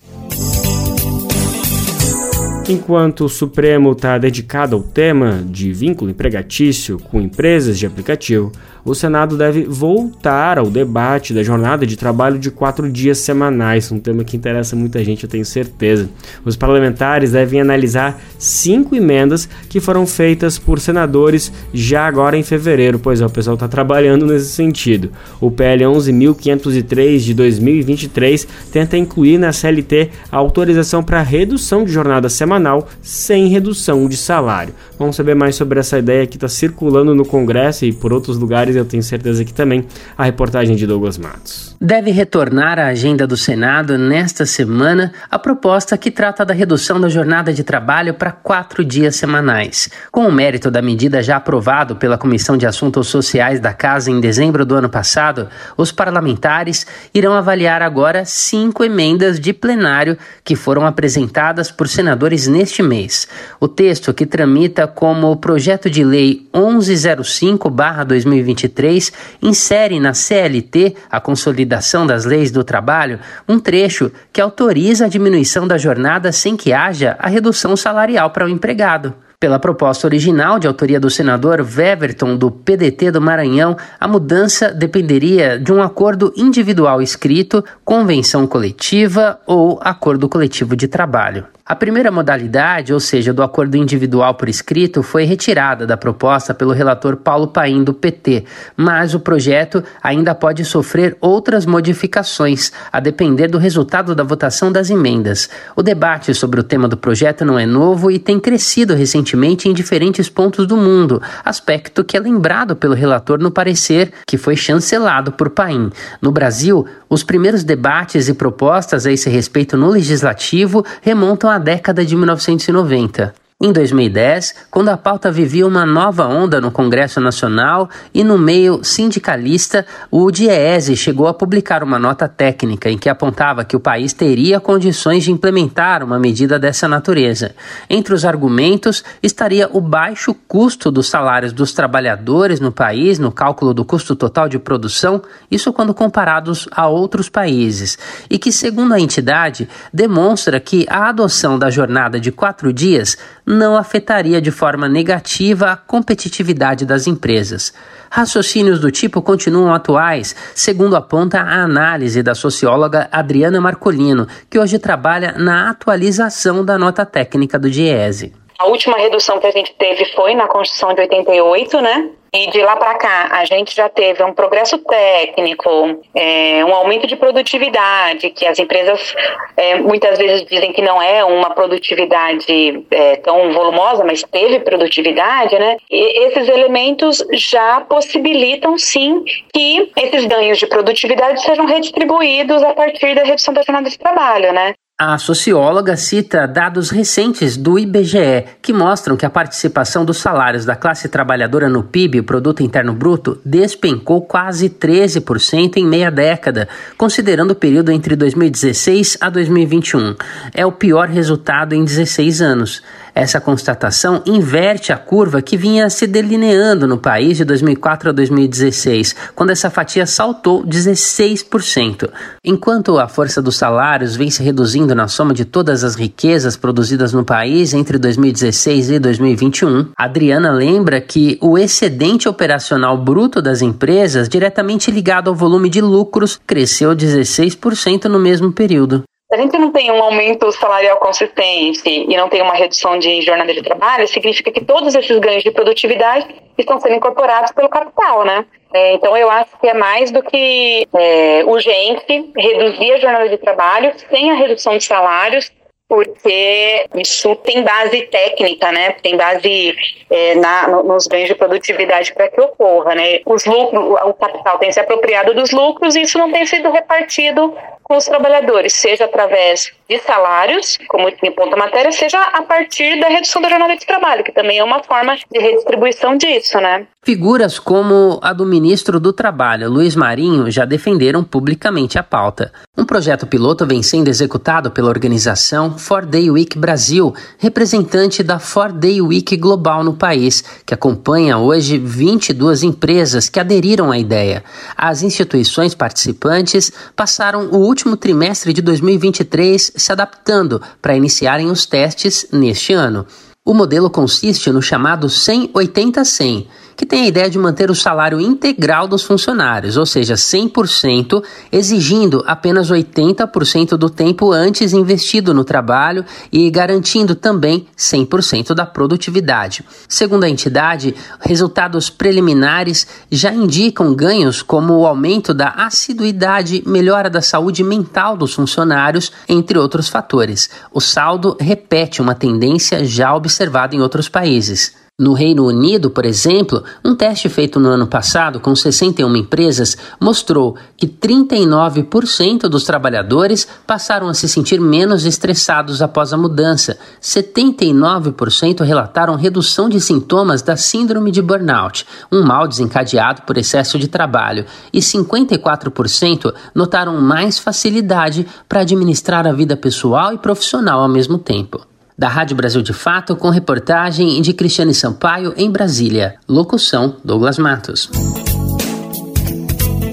Enquanto o Supremo está dedicado ao tema de vínculo empregatício com empresas de aplicativo, o Senado deve voltar ao debate da jornada de trabalho de quatro dias semanais, um tema que interessa muita gente, eu tenho certeza. Os parlamentares devem analisar cinco emendas que foram feitas por senadores já agora em fevereiro, pois o pessoal está trabalhando nesse sentido. O PL 11.503 de 2023 tenta incluir na CLT a autorização para redução de jornada semanal sem redução de salário. Vamos saber mais sobre essa ideia que está circulando no Congresso e por outros lugares eu tenho certeza que também, a reportagem de Douglas Matos. Deve retornar à agenda do Senado nesta semana a proposta que trata da redução da jornada de trabalho para quatro dias semanais. Com o mérito da medida já aprovado pela Comissão de Assuntos Sociais da Casa em dezembro do ano passado, os parlamentares irão avaliar agora cinco emendas de plenário que foram apresentadas por senadores neste mês. O texto, que tramita como projeto de lei 1105-2023, 2023 insere na CLT, a Consolidação das Leis do Trabalho, um trecho que autoriza a diminuição da jornada sem que haja a redução salarial para o empregado. Pela proposta original de autoria do senador Weverton do PDT do Maranhão, a mudança dependeria de um acordo individual escrito, convenção coletiva ou acordo coletivo de trabalho. A primeira modalidade, ou seja, do acordo individual por escrito, foi retirada da proposta pelo relator Paulo Paim do PT, mas o projeto ainda pode sofrer outras modificações, a depender do resultado da votação das emendas. O debate sobre o tema do projeto não é novo e tem crescido recentemente em diferentes pontos do mundo, aspecto que é lembrado pelo relator no parecer que foi chancelado por Paim. No Brasil, os primeiros debates e propostas a esse respeito no legislativo remontam a década de 1990. Em 2010, quando a pauta vivia uma nova onda no Congresso Nacional e no meio sindicalista, o DIEESE chegou a publicar uma nota técnica em que apontava que o país teria condições de implementar uma medida dessa natureza. Entre os argumentos estaria o baixo custo dos salários dos trabalhadores no país no cálculo do custo total de produção, isso quando comparados a outros países, e que, segundo a entidade, demonstra que a adoção da jornada de quatro dias não afetaria de forma negativa a competitividade das empresas. Raciocínios do tipo continuam atuais, segundo aponta a análise da socióloga Adriana Marcolino, que hoje trabalha na atualização da nota técnica do DIESE. A última redução que a gente teve foi na Constituição de 88, né? E de lá para cá, a gente já teve um progresso técnico, é, um aumento de produtividade, que as empresas é, muitas vezes dizem que não é uma produtividade é, tão volumosa, mas teve produtividade, né? E esses elementos já possibilitam, sim, que esses ganhos de produtividade sejam redistribuídos a partir da redução da jornada de trabalho, né? A socióloga cita dados recentes do IBGE que mostram que a participação dos salários da classe trabalhadora no PIB, o Produto Interno Bruto, despencou quase 13% em meia década, considerando o período entre 2016 a 2021. É o pior resultado em 16 anos. Essa constatação inverte a curva que vinha se delineando no país de 2004 a 2016, quando essa fatia saltou 16%. Enquanto a força dos salários vem se reduzindo na soma de todas as riquezas produzidas no país entre 2016 e 2021, Adriana lembra que o excedente operacional bruto das empresas, diretamente ligado ao volume de lucros, cresceu 16% no mesmo período. Se a gente não tem um aumento salarial consistente e não tem uma redução de jornada de trabalho, significa que todos esses ganhos de produtividade estão sendo incorporados pelo capital, né? É, então eu acho que é mais do que é, urgente reduzir a jornada de trabalho sem a redução de salários, porque isso tem base técnica, né? Tem base é, na, nos ganhos de produtividade para que ocorra, né? Os lucros, o capital tem se apropriado dos lucros e isso não tem sido repartido com os trabalhadores, seja através de salários, como tinha ponto matéria, seja a partir da redução da jornada de trabalho, que também é uma forma de redistribuição disso, né? Figuras como a do ministro do Trabalho, Luiz Marinho, já defenderam publicamente a pauta. Um projeto piloto vem sendo executado pela organização Four Day Week Brasil, representante da Four Day Week Global no país, que acompanha hoje 22 empresas que aderiram à ideia. As instituições participantes passaram o último trimestre de 2023 se adaptando para iniciarem os testes neste ano. O modelo consiste no chamado 100-80-100 que tem a ideia de manter o salário integral dos funcionários, ou seja, 100%, exigindo apenas 80% do tempo antes investido no trabalho e garantindo também 100% da produtividade. Segundo a entidade, resultados preliminares já indicam ganhos como o aumento da assiduidade, melhora da saúde mental dos funcionários, entre outros fatores. O saldo repete uma tendência já observada em outros países. No Reino Unido, por exemplo, um teste feito no ano passado com 61 empresas mostrou que 39% dos trabalhadores passaram a se sentir menos estressados após a mudança. 79% relataram redução de sintomas da síndrome de burnout, um mal desencadeado por excesso de trabalho, e 54% notaram mais facilidade para administrar a vida pessoal e profissional ao mesmo tempo da Rádio Brasil de Fato, com reportagem de Cristiane Sampaio em Brasília. Locução: Douglas Matos.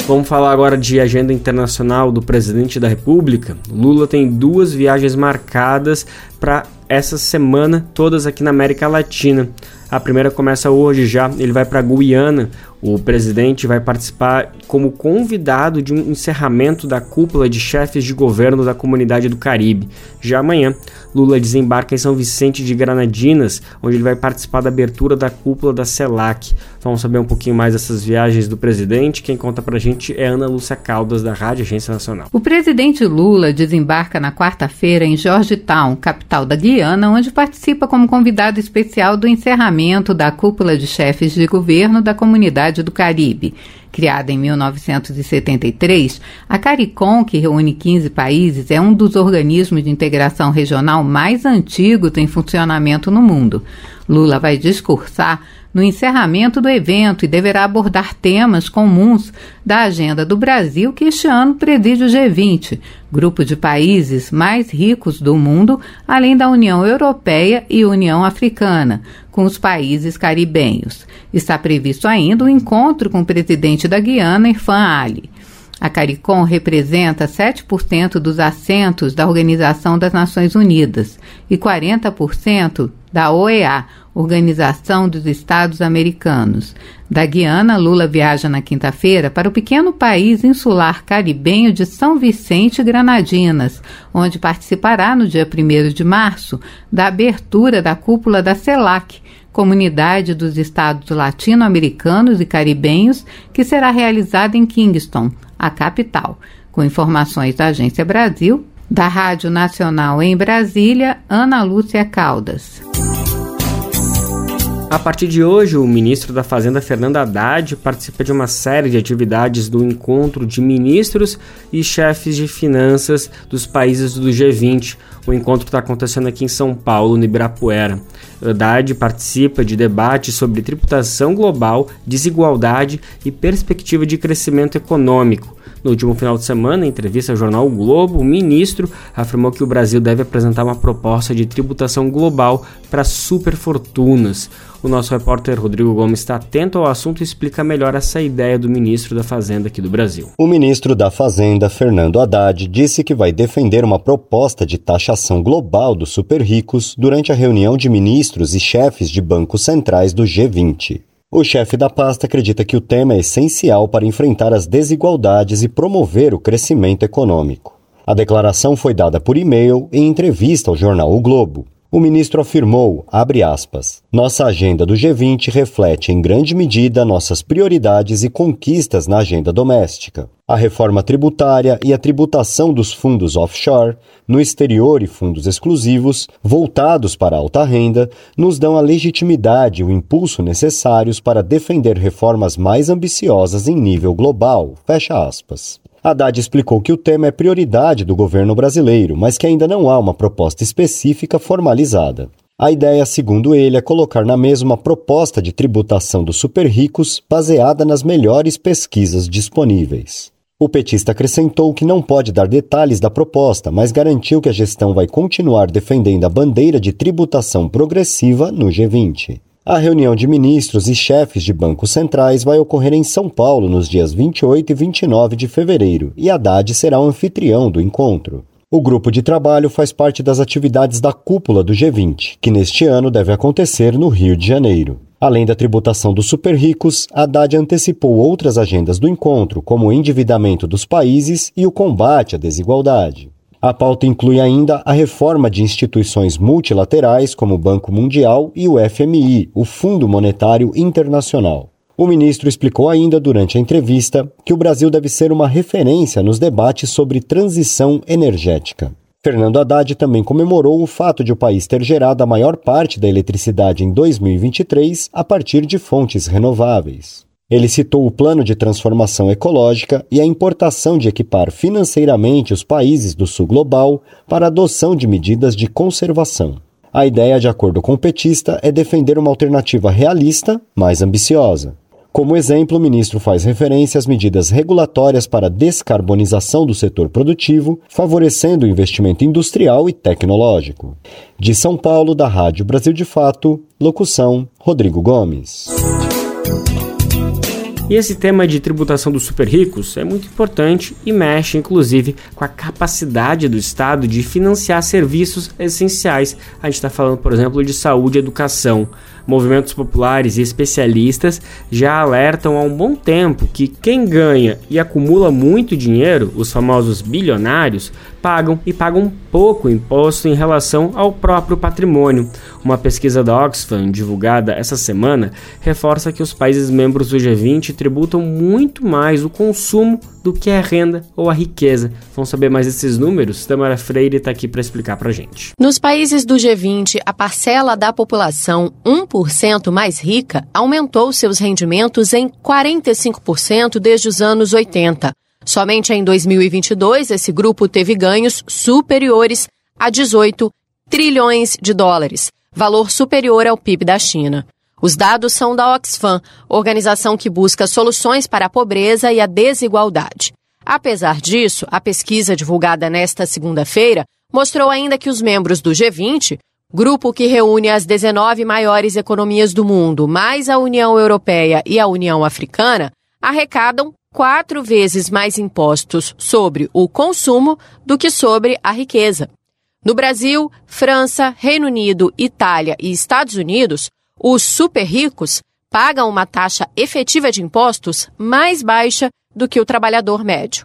Vamos falar agora de agenda internacional do presidente da República. Lula tem duas viagens marcadas para essa semana, todas aqui na América Latina. A primeira começa hoje já, ele vai para Guiana. O presidente vai participar como convidado de um encerramento da cúpula de chefes de governo da comunidade do Caribe. Já amanhã, Lula desembarca em São Vicente de Granadinas, onde ele vai participar da abertura da cúpula da CELAC. Vamos saber um pouquinho mais dessas viagens do presidente. Quem conta pra gente é Ana Lúcia Caldas, da Rádio Agência Nacional. O presidente Lula desembarca na quarta-feira em Georgetown, capital da Guiana, onde participa como convidado especial do encerramento da cúpula de chefes de governo da comunidade do Caribe. Criada em 1973, a CARICOM, que reúne 15 países, é um dos organismos de integração regional mais antigos em funcionamento no mundo. Lula vai discursar no encerramento do evento e deverá abordar temas comuns da agenda do Brasil, que este ano preside o G20, grupo de países mais ricos do mundo, além da União Europeia e União Africana, com os países caribenhos. Está previsto ainda o um encontro com o presidente da Guiana, Irfan Ali. A CARICOM representa 7% dos assentos da Organização das Nações Unidas e 40% da OEA, Organização dos Estados Americanos. Da Guiana, Lula viaja na quinta-feira para o pequeno país insular caribenho de São Vicente e Granadinas, onde participará no dia 1 de março da abertura da cúpula da CELAC, Comunidade dos Estados Latino-Americanos e Caribenhos, que será realizada em Kingston, a capital. Com informações da Agência Brasil, da Rádio Nacional em Brasília, Ana Lúcia Caldas. A partir de hoje, o ministro da Fazenda, Fernando Haddad, participa de uma série de atividades do encontro de ministros e chefes de finanças dos países do G20. O encontro está acontecendo aqui em São Paulo, no Ibirapuera. Haddad participa de debates sobre tributação global, desigualdade e perspectiva de crescimento econômico. No último final de semana, em entrevista ao jornal o Globo, o ministro afirmou que o Brasil deve apresentar uma proposta de tributação global para superfortunas. O nosso repórter Rodrigo Gomes está atento ao assunto e explica melhor essa ideia do ministro da Fazenda aqui do Brasil. O ministro da Fazenda, Fernando Haddad, disse que vai defender uma proposta de taxação global dos super ricos durante a reunião de ministros e chefes de bancos centrais do G20. O chefe da pasta acredita que o tema é essencial para enfrentar as desigualdades e promover o crescimento econômico. A declaração foi dada por e-mail em entrevista ao jornal O Globo. O ministro afirmou, aspas, nossa agenda do G20 reflete em grande medida nossas prioridades e conquistas na agenda doméstica. A reforma tributária e a tributação dos fundos offshore, no exterior e fundos exclusivos, voltados para a alta renda, nos dão a legitimidade e o impulso necessários para defender reformas mais ambiciosas em nível global. Fecha aspas. Haddad explicou que o tema é prioridade do governo brasileiro, mas que ainda não há uma proposta específica formalizada. A ideia, segundo ele, é colocar na mesa uma proposta de tributação dos super ricos baseada nas melhores pesquisas disponíveis. O petista acrescentou que não pode dar detalhes da proposta, mas garantiu que a gestão vai continuar defendendo a bandeira de tributação progressiva no G20. A reunião de ministros e chefes de bancos centrais vai ocorrer em São Paulo nos dias 28 e 29 de fevereiro e Haddad será o anfitrião do encontro. O grupo de trabalho faz parte das atividades da cúpula do G20, que neste ano deve acontecer no Rio de Janeiro. Além da tributação dos super ricos, Haddad antecipou outras agendas do encontro, como o endividamento dos países e o combate à desigualdade. A pauta inclui ainda a reforma de instituições multilaterais como o Banco Mundial e o FMI, o Fundo Monetário Internacional. O ministro explicou ainda durante a entrevista que o Brasil deve ser uma referência nos debates sobre transição energética. Fernando Haddad também comemorou o fato de o país ter gerado a maior parte da eletricidade em 2023 a partir de fontes renováveis. Ele citou o plano de transformação ecológica e a importação de equipar financeiramente os países do sul global para a adoção de medidas de conservação. A ideia, de acordo com o petista, é defender uma alternativa realista, mais ambiciosa. Como exemplo, o ministro faz referência às medidas regulatórias para a descarbonização do setor produtivo, favorecendo o investimento industrial e tecnológico. De São Paulo, da Rádio Brasil de Fato, locução Rodrigo Gomes. E esse tema de tributação dos super ricos é muito importante e mexe, inclusive, com a capacidade do Estado de financiar serviços essenciais. A gente está falando, por exemplo, de saúde e educação. Movimentos populares e especialistas já alertam há um bom tempo que quem ganha e acumula muito dinheiro, os famosos bilionários, pagam e pagam pouco imposto em relação ao próprio patrimônio. Uma pesquisa da Oxfam, divulgada essa semana, reforça que os países membros do G20 tributam muito mais o consumo do que a renda ou a riqueza. Vamos saber mais desses números? Tamara Freire está aqui para explicar para gente. Nos países do G20, a parcela da população 1% mais rica aumentou seus rendimentos em 45% desde os anos 80. Somente em 2022, esse grupo teve ganhos superiores a 18 trilhões de dólares, valor superior ao PIB da China. Os dados são da Oxfam, organização que busca soluções para a pobreza e a desigualdade. Apesar disso, a pesquisa divulgada nesta segunda-feira mostrou ainda que os membros do G20, grupo que reúne as 19 maiores economias do mundo, mais a União Europeia e a União Africana, arrecadam quatro vezes mais impostos sobre o consumo do que sobre a riqueza. No Brasil, França, Reino Unido, Itália e Estados Unidos, os super ricos pagam uma taxa efetiva de impostos mais baixa do que o trabalhador médio.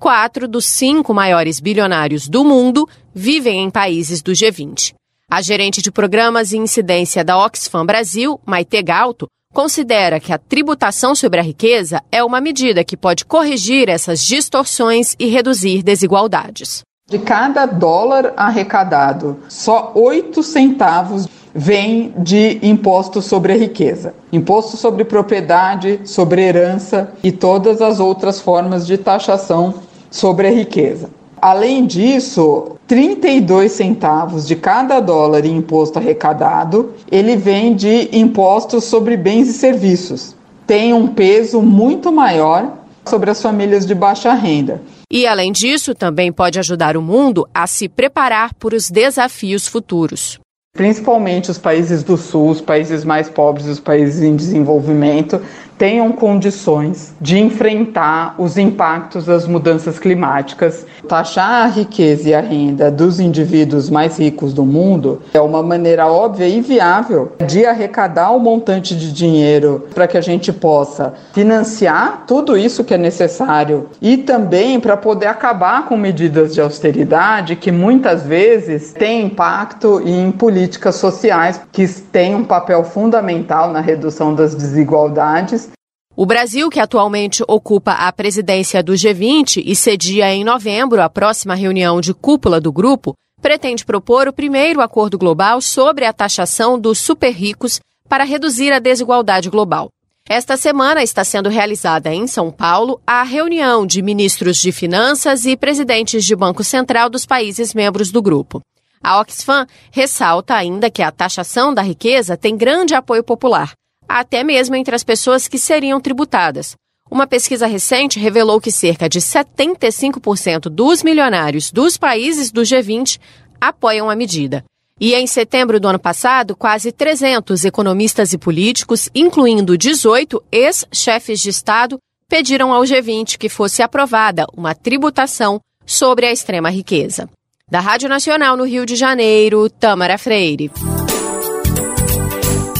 Quatro dos cinco maiores bilionários do mundo vivem em países do G20. A gerente de programas e incidência da Oxfam Brasil, Maite Galto, considera que a tributação sobre a riqueza é uma medida que pode corrigir essas distorções e reduzir desigualdades. De cada dólar arrecadado, só 8 centavos vem de imposto sobre a riqueza, imposto sobre propriedade, sobre herança e todas as outras formas de taxação sobre a riqueza. Além disso, 32 centavos de cada dólar em imposto arrecadado, ele vem de impostos sobre bens e serviços. Tem um peso muito maior sobre as famílias de baixa renda. E, além disso, também pode ajudar o mundo a se preparar para os desafios futuros. Principalmente os países do Sul, os países mais pobres, os países em desenvolvimento, tenham condições de enfrentar os impactos das mudanças climáticas. Taxar a riqueza e a renda dos indivíduos mais ricos do mundo é uma maneira óbvia e viável de arrecadar o um montante de dinheiro para que a gente possa financiar tudo isso que é necessário e também para poder acabar com medidas de austeridade que muitas vezes têm impacto em políticas sociais que têm um papel fundamental na redução das desigualdades o Brasil, que atualmente ocupa a presidência do G20 e cedia em novembro a próxima reunião de cúpula do grupo, pretende propor o primeiro acordo global sobre a taxação dos super ricos para reduzir a desigualdade global. Esta semana está sendo realizada em São Paulo a reunião de ministros de finanças e presidentes de Banco Central dos países membros do grupo. A Oxfam ressalta ainda que a taxação da riqueza tem grande apoio popular até mesmo entre as pessoas que seriam tributadas. Uma pesquisa recente revelou que cerca de 75% dos milionários dos países do G20 apoiam a medida. E em setembro do ano passado, quase 300 economistas e políticos, incluindo 18 ex-chefes de Estado, pediram ao G20 que fosse aprovada uma tributação sobre a extrema riqueza. Da Rádio Nacional no Rio de Janeiro, Tamara Freire.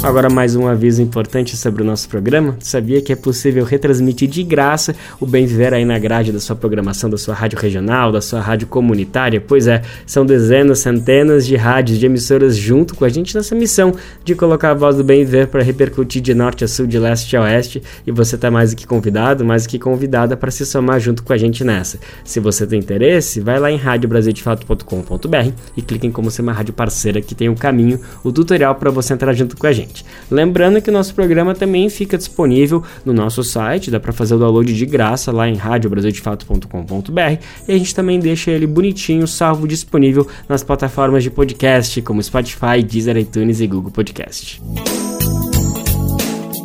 Agora mais um aviso importante sobre o nosso programa. Sabia que é possível retransmitir de graça o Bem Viver aí na grade da sua programação, da sua rádio regional, da sua rádio comunitária? Pois é, são dezenas, centenas de rádios, de emissoras junto com a gente nessa missão de colocar a voz do Bem Viver para repercutir de norte a sul, de leste a oeste. E você está mais do que convidado, mais do que convidada para se somar junto com a gente nessa. Se você tem interesse, vai lá em radiobrasildefato.com.br e clique em como ser uma rádio parceira que tem o um caminho, o tutorial para você entrar junto com a gente Lembrando que o nosso programa também fica disponível no nosso site, dá para fazer o download de graça lá em radiobrasildefato.com.br e a gente também deixa ele bonitinho, salvo disponível nas plataformas de podcast como Spotify, Deezer, iTunes e Google Podcast.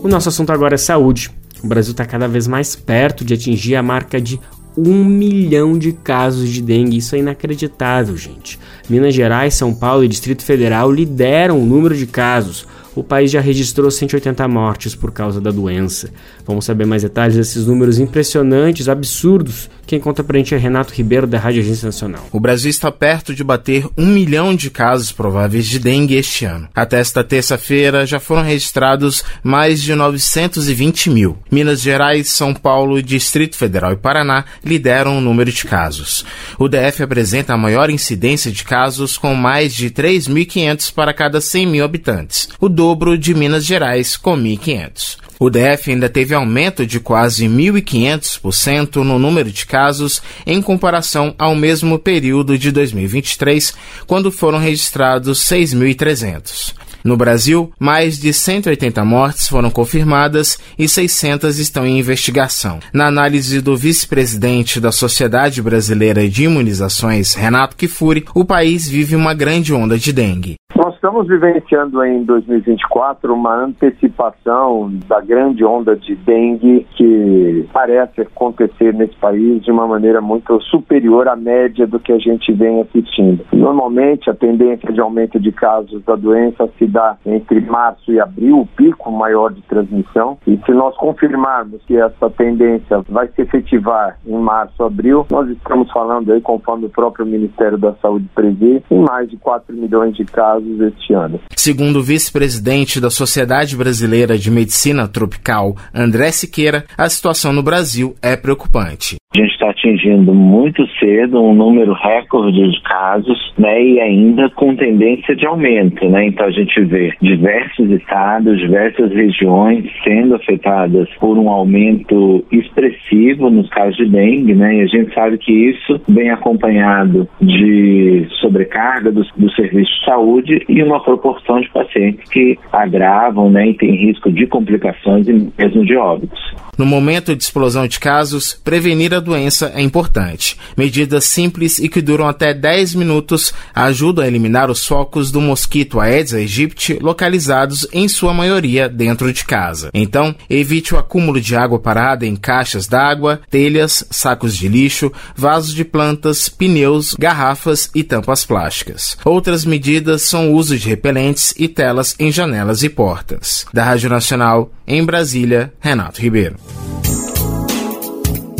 O nosso assunto agora é saúde. O Brasil está cada vez mais perto de atingir a marca de um milhão de casos de dengue. Isso é inacreditável, gente. Minas Gerais, São Paulo e Distrito Federal lideram o número de casos. O país já registrou 180 mortes por causa da doença. Vamos saber mais detalhes desses números impressionantes, absurdos. Quem conta pra gente é Renato Ribeiro, da Rádio Agência Nacional. O Brasil está perto de bater um milhão de casos prováveis de dengue este ano. Até esta terça-feira já foram registrados mais de 920 mil. Minas Gerais, São Paulo, Distrito Federal e Paraná lideram o número de casos. O DF apresenta a maior incidência de casos, com mais de 3.500 para cada 100 mil habitantes, o de Minas Gerais, com 1.500. O DF ainda teve aumento de quase 1.500% no número de casos em comparação ao mesmo período de 2023, quando foram registrados 6.300. No Brasil, mais de 180 mortes foram confirmadas e 600 estão em investigação. Na análise do vice-presidente da Sociedade Brasileira de Imunizações, Renato Kifuri, o país vive uma grande onda de dengue. Estamos vivenciando em 2024 uma antecipação da grande onda de dengue que parece acontecer nesse país de uma maneira muito superior à média do que a gente vem assistindo. Normalmente, a tendência de aumento de casos da doença se dá entre março e abril, o pico maior de transmissão. E se nós confirmarmos que essa tendência vai se efetivar em março, abril, nós estamos falando aí, conforme o próprio Ministério da Saúde prevê, em mais de 4 milhões de casos este ano. Segundo o vice-presidente da Sociedade Brasileira de Medicina Tropical, André Siqueira, a situação no Brasil é preocupante. Gente está atingindo muito cedo um número recorde de casos, né, e ainda com tendência de aumento, né? Então a gente vê diversos estados, diversas regiões sendo afetadas por um aumento expressivo nos casos de dengue, né? E a gente sabe que isso vem acompanhado de sobrecarga do, do serviço de saúde e uma proporção de pacientes que agravam, né, e tem risco de complicações e mesmo de óbitos. No momento de explosão de casos, prevenir a doença é importante. Medidas simples e que duram até 10 minutos ajudam a eliminar os focos do mosquito Aedes aegypti localizados em sua maioria dentro de casa. Então, evite o acúmulo de água parada em caixas d'água, telhas, sacos de lixo, vasos de plantas, pneus, garrafas e tampas plásticas. Outras medidas são o uso de repelentes e telas em janelas e portas. Da Rádio Nacional, em Brasília, Renato Ribeiro.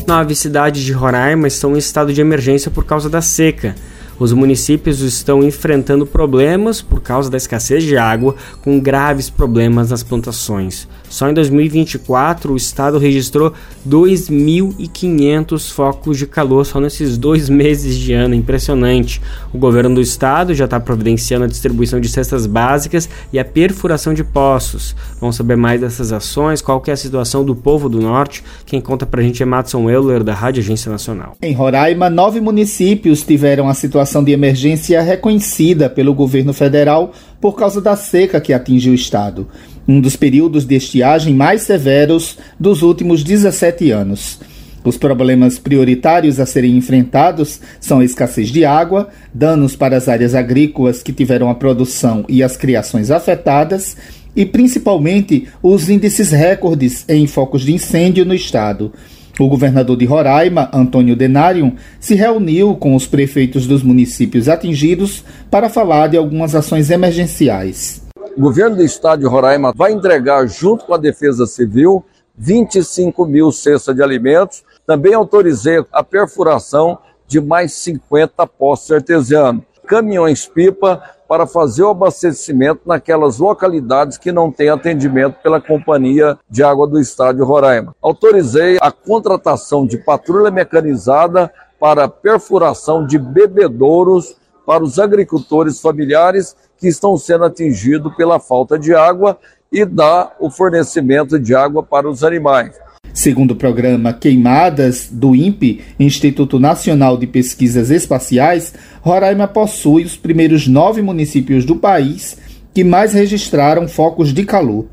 Nove cidades de Roraima estão em estado de emergência por causa da seca. Os municípios estão enfrentando problemas por causa da escassez de água, com graves problemas nas plantações. Só em 2024 o estado registrou 2.500 focos de calor só nesses dois meses de ano, impressionante. O governo do estado já está providenciando a distribuição de cestas básicas e a perfuração de poços. Vamos saber mais dessas ações, qual que é a situação do povo do norte. Quem conta pra gente é Matson Euler, da Rádio Agência Nacional. Em Roraima, nove municípios tiveram a situação de emergência reconhecida pelo governo federal por causa da seca que atingiu o estado um dos períodos de estiagem mais severos dos últimos 17 anos. Os problemas prioritários a serem enfrentados são a escassez de água, danos para as áreas agrícolas que tiveram a produção e as criações afetadas, e principalmente os índices recordes em focos de incêndio no estado. O governador de Roraima, Antônio Denarium, se reuniu com os prefeitos dos municípios atingidos para falar de algumas ações emergenciais. O governo do estado de Roraima vai entregar, junto com a Defesa Civil, 25 mil cestas de alimentos. Também autorizei a perfuração de mais 50 postos artesianos, caminhões-pipa para fazer o abastecimento naquelas localidades que não têm atendimento pela Companhia de Água do Estado de Roraima. Autorizei a contratação de patrulha mecanizada para perfuração de bebedouros para os agricultores familiares que estão sendo atingidos pela falta de água e dá o fornecimento de água para os animais. Segundo o programa Queimadas do INPE, Instituto Nacional de Pesquisas Espaciais, Roraima possui os primeiros nove municípios do país que mais registraram focos de calor.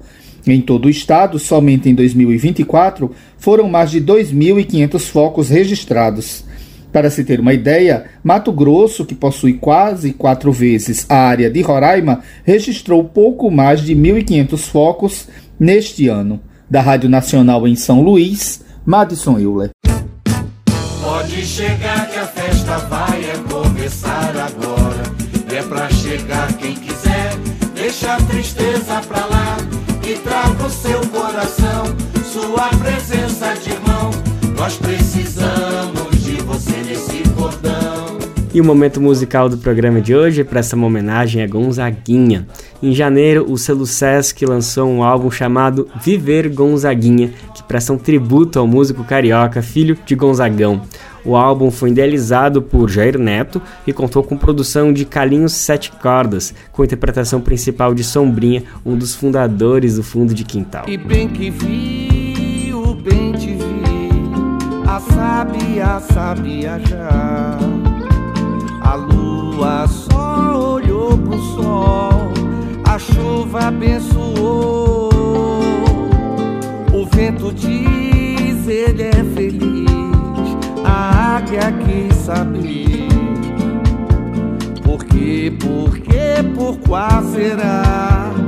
Em todo o estado, somente em 2024, foram mais de 2.500 focos registrados. Para se ter uma ideia, Mato Grosso, que possui quase quatro vezes a área de Roraima, registrou pouco mais de 1.500 focos neste ano. Da Rádio Nacional em São Luís, Madison Euler. Pode chegar que a festa vai é começar agora. É pra chegar quem quiser deixa a tristeza pra lá e traga o seu coração, sua presença de irmão. Nós precisamos você nesse cordão. E o momento musical do programa de hoje presta uma homenagem a Gonzaguinha. Em janeiro, o selo Sesc lançou um álbum chamado Viver Gonzaguinha, que presta um tributo ao músico carioca, filho de Gonzagão. O álbum foi idealizado por Jair Neto e contou com produção de Calinhos Sete Cordas, com interpretação principal de Sombrinha, um dos fundadores do Fundo de Quintal. Sabia sabia já. A lua só olhou pro sol, a chuva abençoou. O vento diz ele é feliz, a águia quis saber. Por quê, por quê, por qual será?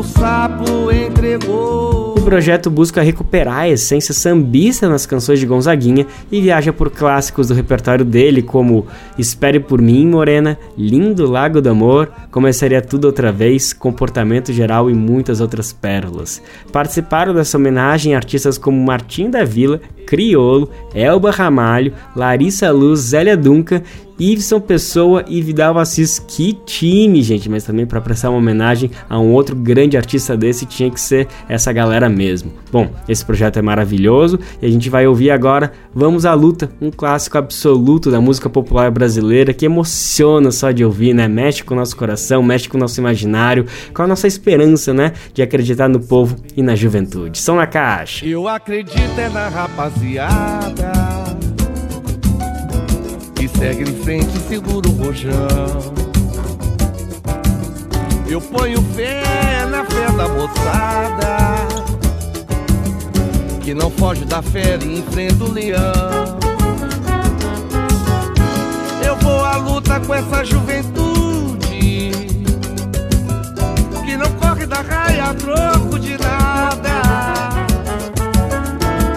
O sapo entregou. O projeto busca recuperar a essência sambista nas canções de Gonzaguinha e viaja por clássicos do repertório dele, como Espere por mim, Morena, Lindo Lago do Amor, Começaria Tudo Outra Vez, Comportamento Geral e muitas outras pérolas. Participaram dessa homenagem artistas como Martim da Vila, Criolo, Elba Ramalho, Larissa Luz, Zélia Duncan Iveson Pessoa e Vidal Assis. Que time, gente! Mas também para prestar uma homenagem a um outro grande artista desse, tinha que ser essa galera mesmo. Bom, esse projeto é maravilhoso e a gente vai ouvir agora Vamos à Luta, um clássico absoluto da música popular brasileira que emociona só de ouvir, né? Mexe com o nosso coração, mexe com o nosso imaginário, com a nossa esperança, né? De acreditar no povo e na juventude. São na caixa. Eu acredito é na rapaziada segue em frente segura o rojão. Eu ponho fé na fé da moçada que não foge da fé e enfrenta o leão. Eu vou à luta com essa juventude que não corre da raia a troco de nada.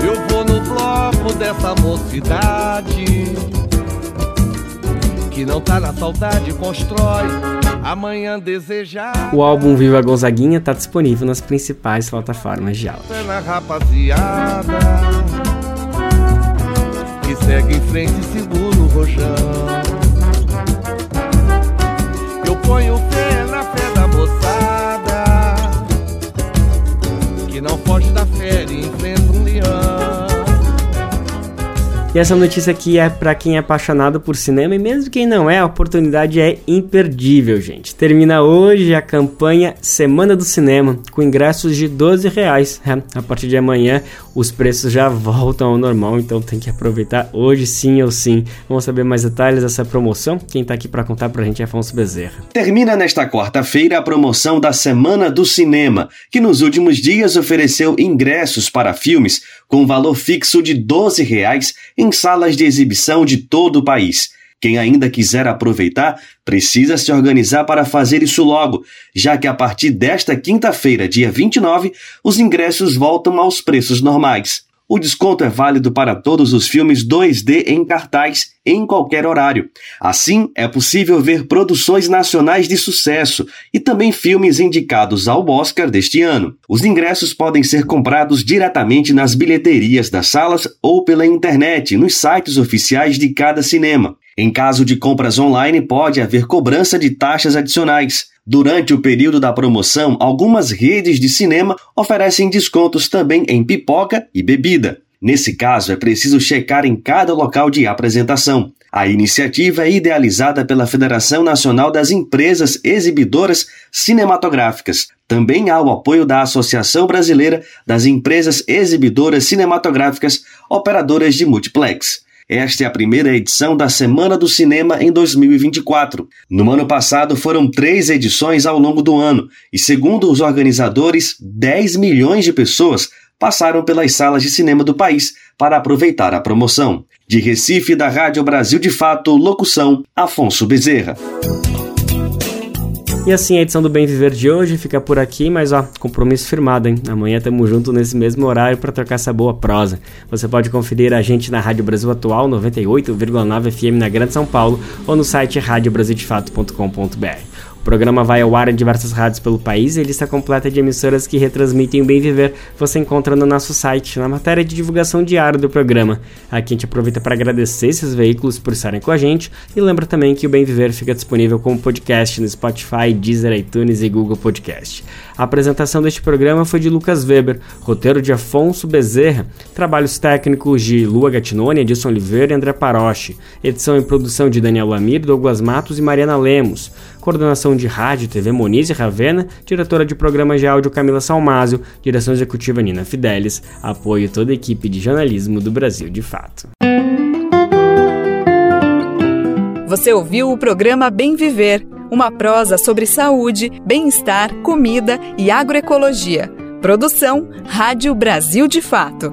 Eu vou no bloco dessa mocidade não tá na saudade constrói amanhã desejar. O álbum Viva Gonzaguinha está disponível nas principais plataformas de áudio. Na rapaziada que segue em frente o rojão. Eu ponho fé E essa notícia aqui é para quem é apaixonado por cinema e mesmo quem não é, a oportunidade é imperdível, gente. Termina hoje a campanha Semana do Cinema com ingressos de 12 reais. É, a partir de amanhã os preços já voltam ao normal, então tem que aproveitar hoje sim ou sim. Vamos saber mais detalhes dessa promoção? Quem tá aqui para contar pra gente é Afonso Bezerra. Termina nesta quarta-feira a promoção da Semana do Cinema, que nos últimos dias ofereceu ingressos para filmes com valor fixo de 12 reais em salas de exibição de todo o país. Quem ainda quiser aproveitar, precisa se organizar para fazer isso logo, já que a partir desta quinta-feira, dia 29, os ingressos voltam aos preços normais. O desconto é válido para todos os filmes 2D em cartaz em qualquer horário. Assim, é possível ver produções nacionais de sucesso e também filmes indicados ao Oscar deste ano. Os ingressos podem ser comprados diretamente nas bilheterias das salas ou pela internet, nos sites oficiais de cada cinema. Em caso de compras online, pode haver cobrança de taxas adicionais. Durante o período da promoção, algumas redes de cinema oferecem descontos também em pipoca e bebida. Nesse caso, é preciso checar em cada local de apresentação. A iniciativa é idealizada pela Federação Nacional das Empresas Exibidoras Cinematográficas. Também há o apoio da Associação Brasileira das Empresas Exibidoras Cinematográficas Operadoras de Multiplex. Esta é a primeira edição da Semana do Cinema em 2024. No ano passado foram três edições ao longo do ano, e segundo os organizadores, 10 milhões de pessoas passaram pelas salas de cinema do país para aproveitar a promoção. De Recife, da Rádio Brasil de Fato, locução Afonso Bezerra. E assim a edição do Bem Viver de hoje fica por aqui, mas ó, compromisso firmado, hein? Amanhã tamo junto nesse mesmo horário para trocar essa boa prosa. Você pode conferir a gente na Rádio Brasil Atual 98,9 FM na Grande São Paulo ou no site radiobrasildefato.com.br. O programa vai ao ar em diversas rádios pelo país e a lista completa de emissoras que retransmitem o Bem Viver você encontra no nosso site, na matéria de divulgação diária do programa. Aqui a gente aproveita para agradecer esses veículos por estarem com a gente e lembra também que o Bem Viver fica disponível como podcast no Spotify, Deezer, iTunes e Google Podcast. A apresentação deste programa foi de Lucas Weber, roteiro de Afonso Bezerra, trabalhos técnicos de Lua Gatinoni, Edson Oliveira e André Paroche, edição e produção de Daniel Lamir, Douglas Matos e Mariana Lemos, coordenação de rádio e TV Monize Ravena, diretora de programas de áudio Camila Salmásio, direção executiva Nina Fidelis, apoio toda a equipe de jornalismo do Brasil de Fato. Você ouviu o programa Bem Viver, uma prosa sobre saúde, bem-estar, comida e agroecologia. Produção Rádio Brasil de Fato.